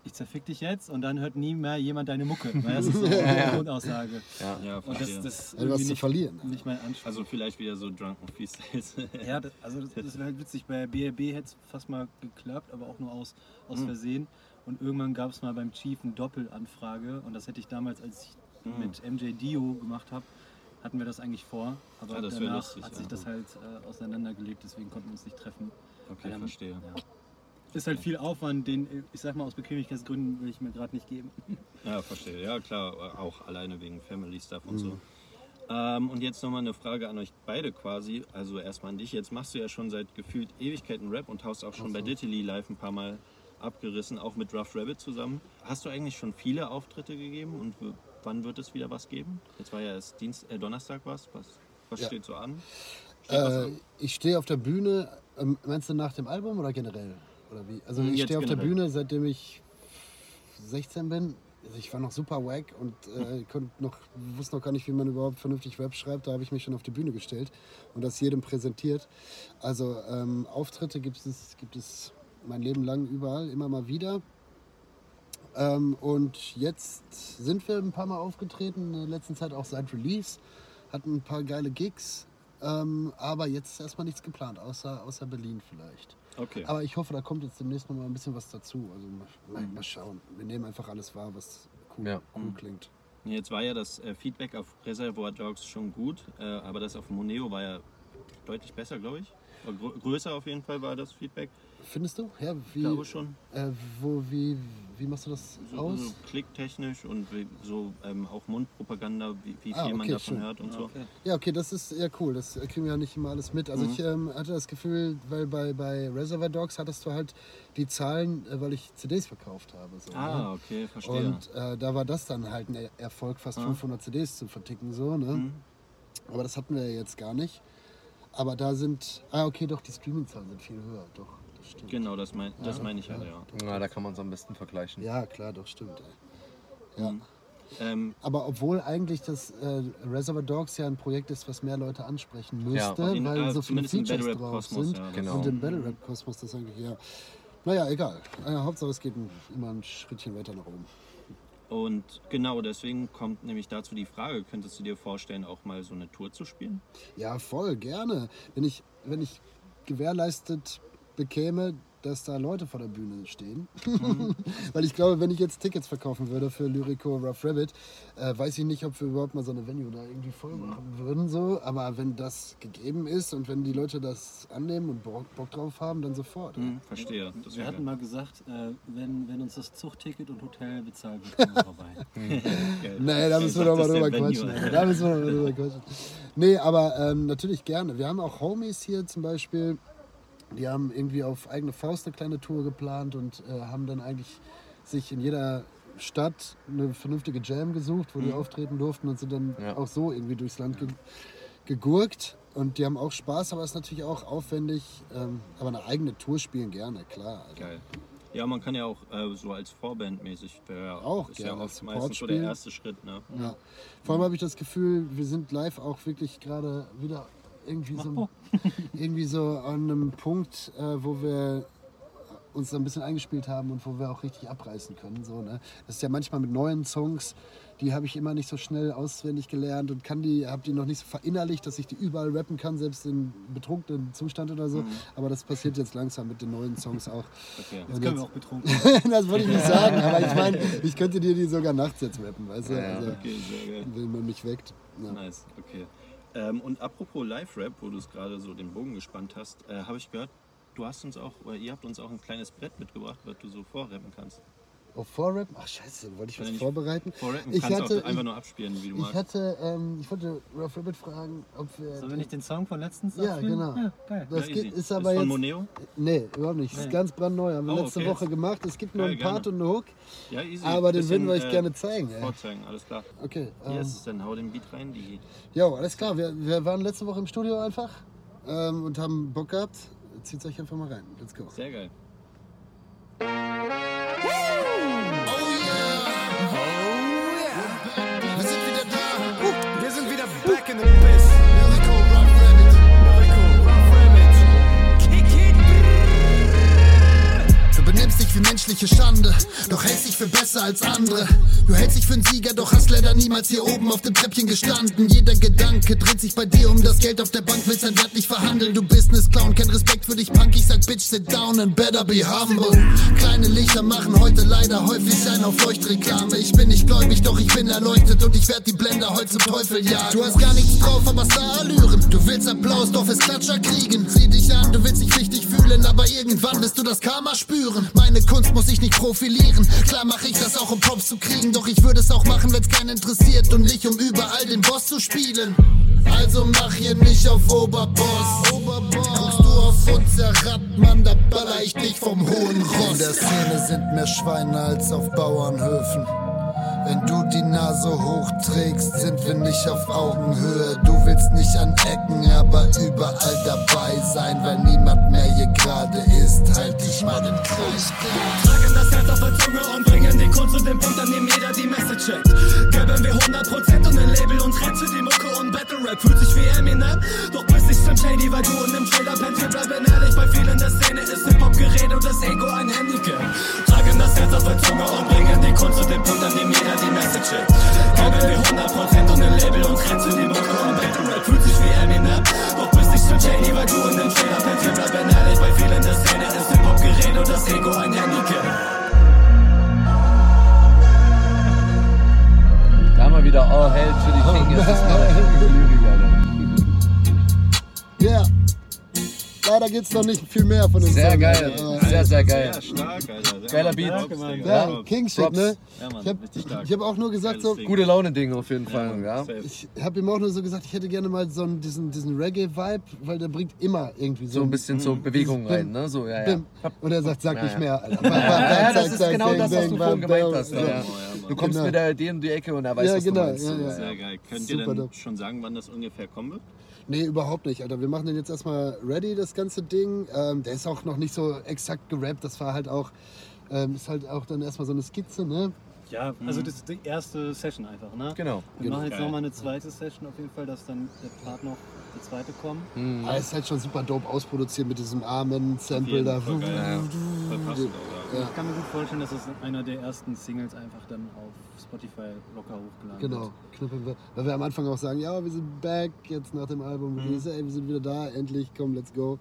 ich zerfick dich jetzt und dann hört nie mehr jemand deine Mucke. Weil das ist so eine Grundaussage. Ja. Ja, Und das, das ist Ja, was irgendwie zu nicht, verlieren. nicht mein Anspruch. also vielleicht wieder so Drunken Freestyles. Ja, das, also das, das wäre halt witzig. Bei BRB hätte es fast mal geklappt, aber auch nur aus, aus Mhm. Versehen. Und irgendwann gab es mal beim Chief eine Doppelanfrage und das hätte ich damals, als ich Mhm. mit MJ Dio gemacht habe, hatten wir das eigentlich vor. Aber wär danach lustig, hat ja. sich das halt äh, auseinandergelegt, deswegen konnten wir uns nicht treffen. Okay, Ähm, verstehe. Ja. Ist halt viel Aufwand, den, ich sag mal, aus Bequemlichkeitsgründen will ich mir gerade nicht geben. Ja, verstehe. Ja, klar, auch alleine wegen Family Stuff und so. Mhm. Ähm, und jetzt nochmal eine Frage an euch beide quasi. Also erstmal an dich. Jetzt machst du ja schon seit gefühlt Ewigkeiten Rap und haust auch schon Ach bei so. Dittily live ein paar Mal abgerissen, auch mit Rough Rabbit zusammen. Hast du eigentlich schon viele Auftritte gegeben und wann wird es wieder was geben? Jetzt war ja erst Dienst, äh, Donnerstag was. Was, was Ja. steht so an? Steht Äh, an? ich stehe auf der Bühne, ähm, meinst du nach dem Album oder generell? Oder wie? Also Hm, ich stehe auf der generell. Bühne, seitdem ich 16 bin. Also ich war noch super wack und äh, konnte noch, wusste noch gar nicht, wie man überhaupt vernünftig Rap schreibt. Da habe ich mich schon auf die Bühne gestellt und das jedem präsentiert. Also ähm, Auftritte gibt es, gibt es mein Leben lang überall, immer mal wieder. Ähm, und jetzt sind wir ein paar Mal aufgetreten, in der letzten Zeit auch seit Release, hatten ein paar geile Gigs, ähm, aber jetzt ist erstmal nichts geplant, außer, außer Berlin vielleicht. Okay. Aber ich hoffe, da kommt jetzt demnächst noch mal ein bisschen was dazu. Also mal, mal schauen. Wir nehmen einfach alles wahr, was cool, Ja. cool klingt. Jetzt war ja das äh, Feedback auf Reservoir Dogs schon gut, äh, aber das auf Moneo war ja deutlich besser, glaube ich. Grö größer auf jeden Fall war das Feedback. Findest du? Ja, Ich wie, glaube schon. äh, wo, wie, wie machst du das So, aus? so klicktechnisch und so ähm, auch Mundpropaganda, wie, wie viel Ah, man okay, davon schön. hört und so. Ja, okay, das ist ja cool. Das kriegen wir ja nicht immer alles mit. Also Mhm. ich ähm, hatte das Gefühl, weil bei, bei Reservoir Dogs hattest du halt die Zahlen, äh, weil ich CDs verkauft habe. So, Ah, ne? okay, verstehe. Und äh, da war das dann halt ein Er- Erfolg, fast Ah. 500 CDs zu verticken. So, ne? Mhm. Aber das hatten wir ja jetzt gar nicht. Aber da sind, ah okay, doch, die Streaming-Zahlen sind viel höher. Doch, stimmt. Genau, das, mein, das Ja, meine ich ja, ja. ja. Na, da kann man es am besten vergleichen. Ja, klar, doch, stimmt. Ey. Ja. Mhm. Ähm, Aber obwohl eigentlich das äh, Reservoir Dogs ja ein Projekt ist, was mehr Leute ansprechen müsste, in- weil äh, so viele Features drauf Kosmos, sind. ja, Genau. Und im Battle Rap Kosmos das eigentlich, ja. Naja, egal. Äh, Hauptsache es geht immer ein Schrittchen weiter nach oben. und genau deswegen kommt nämlich dazu die Frage, könntest du dir vorstellen, auch mal so eine Tour zu spielen? Ja, voll, gerne. Wenn ich, wenn ich gewährleistet bekäme, dass da Leute vor der Bühne stehen. Weil ich glaube, wenn ich jetzt Tickets verkaufen würde für Lyrico Rough Rabbit, äh, weiß ich nicht, ob wir überhaupt mal so eine Venue da irgendwie voll machen würden. So. Aber wenn das gegeben ist und wenn die Leute das annehmen und Bock, Bock drauf haben, dann sofort. Hm, verstehe. Das Wir hatten mal gesagt, äh, wenn, wenn uns das Zugticket und Hotel bezahlt wird, kommen wir vorbei. geil. Nee, da müssen wir doch mal drüber quatschen. Da müssen wir doch mal drüber quatschen. Nee, aber ähm, natürlich gerne. Wir haben auch Homies hier zum Beispiel, die haben irgendwie auf eigene Faust eine kleine Tour geplant und äh, haben dann eigentlich sich in jeder Stadt eine vernünftige Jam gesucht, wo die auftreten durften und sind dann Ja. auch so irgendwie durchs Land ge gegurkt. Und die haben auch Spaß, aber es ist natürlich auch aufwendig. Ähm, aber eine eigene Tour spielen gerne, klar. Also, Geil. Ja, man kann ja auch äh, so als Vorband mäßig, ja Auch ist ja gerne oft Support meistens so der erste Schritt. Ne? Ja. Vor allem habe ich das Gefühl, wir sind live auch wirklich gerade wieder irgendwie so, irgendwie so an einem Punkt, äh, wo wir uns so ein bisschen eingespielt haben und wo wir auch richtig abreißen können. So, ne? Das ist ja manchmal mit neuen Songs, die habe ich immer nicht so schnell auswendig gelernt und kann die, habe die noch nicht so verinnerlicht, dass ich die überall rappen kann, selbst in betrunkenen Zustand oder so. Aber das passiert jetzt langsam mit den neuen Songs auch. Okay. Und Jetzt können wir jetzt- auch betrunken. das wollte ich nicht sagen, aber ich meine, ich könnte dir die sogar nachts jetzt rappen, weißt du? Ja, Also, Okay, wenn man mich weckt. Ja. Nice, okay. Ähm, und apropos Live-Rap, wo du es gerade so den Bogen gespannt hast, äh, habe ich gehört, du hast uns auch, oder ihr habt uns auch ein kleines Brett mitgebracht, was du so vorrappen kannst. Oh, Vorrap? Ach scheiße, wollte ich was vorbereiten? Vorrappen Ich kannst hatte- auch einfach nur abspielen, wie du Ich magst. hatte, ähm, ich wollte Rough Rabbit fragen, ob wir. Sollen wir nicht den Song von letztens Ja, abspielen? genau. Ja, geil. das Ja, geht, ist aber von jetzt. Moneo? Nee, überhaupt nicht. Das ist Nee. ganz brandneu. Haben wir Oh, letzte okay. Woche gemacht. Es gibt nur einen Part gerne. und eine Hook. Ja, easy. Aber den würden wir euch äh, gerne zeigen. Vorzeigen, alles klar. Okay. Ähm, ist es dann, hau den Beat rein, die jo, alles klar. Wir, wir waren letzte Woche im Studio einfach ähm, und haben Bock gehabt. Zieht euch einfach mal rein. Let's go. Sehr geil. Wir menschliche Schande, doch hältst dich für besser als andere. Du hältst dich für einen Sieger, doch hast leider niemals hier oben auf dem Treppchen gestanden. Jeder Gedanke dreht sich bei dir um das Geld auf der Bank, willst dein Wert nicht verhandeln. Du Business Clown, kein Respekt für dich, Punk. Ich sag Bitch, sit down and better be humble. Kleine Lichter machen heute leider häufig ein auf Leuchtreklame. Ich bin nicht gläubig, doch ich bin erleuchtet und ich werd die Blender heute zum Teufel jagen. Du hast gar nichts drauf, aber Starallüren. Du willst Applaus, doch willst Klatscher kriegen. Sieh dich an, du willst dich wichtig fühlen, aber irgendwann wirst du das Karma spüren. Meine Kunst muss ich nicht profilieren. Klar mache ich das auch, um Props zu kriegen, doch ich würde es auch machen, wenn's keinen interessiert und nicht um überall den Boss zu spielen. Also mach hier nicht auf Oberboss. Guckst du auf uns herab, Mann, da baller ich dich vom hohen Ross. In der Szene sind mehr Schweine als auf Bauernhöfen. Wenn du die Nase hochträgst, sind wir nicht auf Augenhöhe. Du willst nicht an Ecken, aber überall dabei sein, weil niemand mehr hier gerade ist. Halt dich mal den Kreis Tragen das Herz auf der Zunge und bringen die Kunst zu dem Punkt, an dem jeder die Messe checkt. Geben wir 100% und ein Label und für die und Battle Rap fühlt sich wie Eminem, doch bist nicht Slim Shady, weil du in nem Trailer pennst. Wir bleiben ehrlich, bei vielen der Szene ist Hip-Hop-Gerät und das Ego ein Handicap. Tragen das Herz auf der Zunge und bringen die Kunst zu dem Punkt, an dem jeder die Message schickt. Geben wir 100% und ein Label und grenzen die Mucke und Battle Rap fühlt sich wie Eminem, doch bist nicht Slim Shady, weil du in nem Trailer pennst. Wir bleiben ehrlich, bei vielen der Szene ist Hip-Hop-Gerät und das Ego ein Handicap. Wieder All Hail to the King. Es ist mal Lyrik, Alter. Ja. Leider gibt's noch nicht viel mehr von dem Sehr Song. geil, aber- sehr, sehr geil. Sehr stark, Alter. Sehr Geiler. Beat. Mann. Ja, Props. King Shit, Props. ne? Ja, Mann, Ich habe richtig stark. ich hab auch nur gesagt, so. Gute Laune-Ding auf jeden Fall, ja. Safe. ich habe ihm auch nur so gesagt, ich hätte gerne mal so einen, diesen, diesen Reggae-Vibe, weil der bringt immer irgendwie so, So ein bisschen so Bewegung rein, ne? So, ja, ja. Und er sagt, sag Ja, nicht ja. mehr, Alter. Ja, ja, das ist genau das, was du vorhin gemeint hast. Ja. Ja, ja. Ja. Du kommst Genau. mit der Idee um die Ecke und er weiß, Ja, was genau, du meinst. ja, So, ja. Sehr geil. Könnt Super ihr denn schon sagen, wann das ungefähr kommen wird? Nee, überhaupt nicht, Alter. Wir machen den jetzt erstmal ready, das ganze Ding. Ähm, der ist auch noch nicht so exakt gerappt. Das war halt auch, ähm, ist halt auch dann erstmal so eine Skizze, ne? Ja, also das ist die erste Session einfach, ne? Genau. Wir machen jetzt Geil. nochmal eine zweite Session auf jeden Fall, dass dann der Part noch, der zweite kommt. Mhm. Aber es ist halt schon super dope ausproduziert mit diesem Amen-Sample jeden da. Fall geil. Ja. Voll passend auch, ja. Ja. Ich kann mir gut vorstellen, dass das einer der ersten Singles einfach dann auf Spotify locker hochgeladen Genau, wird. knüppeln wir. Weil wir am Anfang auch sagen, ja, wir sind back jetzt nach dem Album. Release. Ey, wir sind wieder da, endlich, komm, let's go.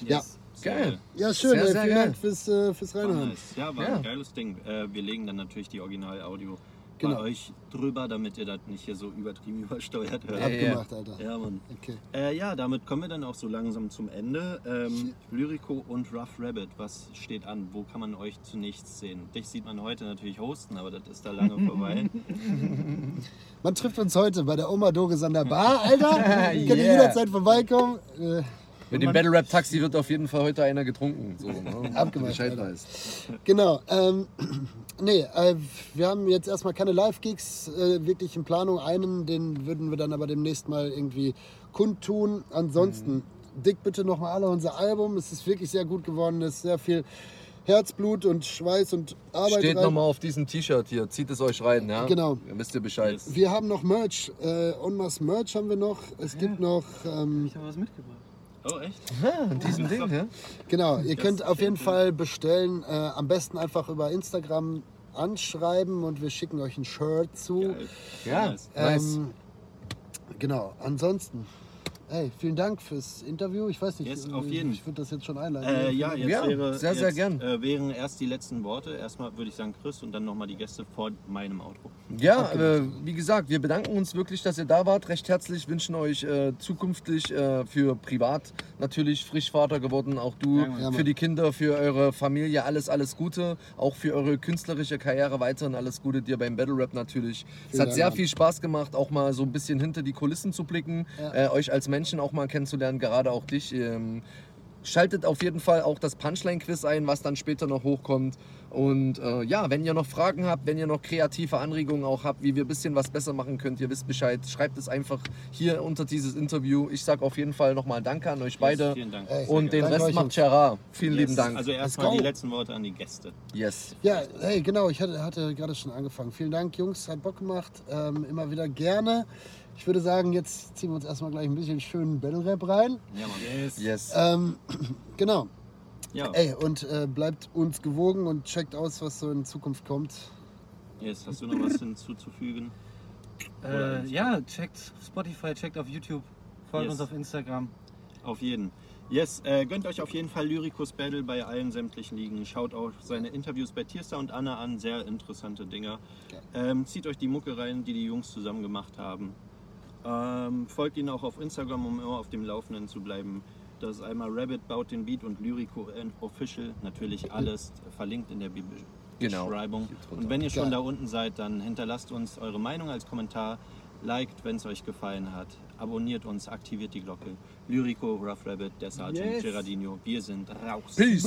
Ja. Yes. Geil. Ja, schön, Sehr, ey, sehr vielen geil. Dank fürs, äh, fürs War Reinhören. nice. Ja, war Ja. ein geiles Ding. Äh, wir legen dann natürlich die Original-Audio Genau. bei euch drüber, damit ihr das nicht hier so übertrieben übersteuert hört. Abgemacht, Alter. Ja, Mann. Okay. Äh, ja, damit kommen wir dann auch so langsam zum Ende. Ähm, Lyrico und Rough Rabbit, was steht an? Wo kann man euch zunächst sehen? Dich sieht man heute natürlich hosten, aber das ist da lange vorbei. Man trifft uns heute bei der Oma Doris an der Bar, Alter. Yeah. jederzeit vorbeikommen. Äh, Mit dem Battle Rap Taxi wird auf jeden Fall heute einer getrunken. So, ne? Abgemacht. Genau. Ähm, nee, äh, wir haben jetzt erstmal keine Live-Gigs äh, wirklich in Planung. Einen, den würden wir dann aber demnächst mal irgendwie kundtun. Ansonsten, dick bitte nochmal alle unser Album. Es ist wirklich sehr gut geworden. Es ist sehr viel Herzblut und Schweiß und Arbeit Steht nochmal auf diesem T-Shirt hier. Zieht es euch rein, ja? Genau. Dann wisst ihr Bescheid. Wir haben noch Merch. Äh, En masse Merch haben wir noch. Es gibt noch... Ähm, Ich habe was mitgebracht. Oh, echt? Ah, in diesem Ding, ja? Genau, ihr Das könnt auf jeden Fall bestellen. Äh, am besten einfach über Instagram anschreiben und wir schicken euch ein Shirt zu. Geil. Ja. Nice. Nice. Ähm, genau, ansonsten. Ey, vielen Dank fürs Interview. Ich weiß nicht, Yes, äh, auf jeden. ich würde das jetzt schon einleiten. Äh, ja, jetzt Ja, wäre, sehr, sehr jetzt, gern. Äh, wären erst die letzten Worte. Erstmal würde ich sagen Chris und dann nochmal die Gäste vor meinem Outro. Ja, äh, wie gesagt, wir bedanken uns wirklich, dass ihr da wart. Recht herzlich wünschen euch äh, zukünftig äh, für privat natürlich frisch Vater geworden, auch du, Ja. Ja, für die Kinder, für eure Familie alles, alles Gute. Auch für eure künstlerische Karriere weiterhin alles Gute. Dir beim Battle Rap natürlich. es Vielen hat Dank, sehr Mann. viel Spaß gemacht, auch mal so ein bisschen hinter die Kulissen zu blicken, äh, euch als Menschen auch mal kennenzulernen, gerade auch dich. Ähm, Schaltet auf jeden Fall auch das Punchline-Quiz ein, was dann später noch hochkommt. Und äh, ja, wenn ihr noch Fragen habt, wenn ihr noch kreative Anregungen auch habt, wie wir ein bisschen was besser machen könnt, ihr wisst Bescheid, schreibt es einfach hier unter dieses Interview. Ich sage auf jeden Fall nochmal Danke an euch beide. Vielen Dank. Ey, Und den Rest macht. Gerard. Vielen Yes. lieben Dank. Also erstmal die letzten Worte an die Gäste. yes. Ja, hey, genau, ich hatte, hatte gerade schon angefangen. Vielen Dank, Jungs, hat Bock gemacht. Ähm, immer wieder gerne. Ich würde sagen, jetzt ziehen wir uns erstmal gleich ein bisschen schönen Battle Rap rein. Ja, Mann. Yes. Yes. Ähm, genau. Ja, Ey, und äh, bleibt uns gewogen und checkt aus, was so in Zukunft kommt. yes. Hast du noch was hinzuzufügen? Äh, ja, checkt Spotify, checkt auf YouTube, folgt Yes. uns auf Instagram. Auf jeden. Yes, äh, gönnt euch auf jeden Fall Lyricus Battle bei allen sämtlichen Ligen. Schaut auch seine Interviews bei Tierster und Anna an, sehr interessante Dinger. Ähm, zieht euch die Mucke rein, die die Jungs zusammen gemacht haben. Ähm, folgt ihnen auch auf Instagram, um immer auf dem Laufenden zu bleiben. Das ist einmal Rabbit baut den Beat und Lyrico Official. Natürlich alles verlinkt in der Genau. Beschreibung. Drunter. Und wenn ihr schon Geil. da unten seid, dann hinterlasst uns eure Meinung als Kommentar. Liked, wenn es euch gefallen hat. Abonniert uns, aktiviert die Glocke. Lyrico, Rough Rabbit, der Sergeant Yes. Gerardino. Wir sind raus. Peace.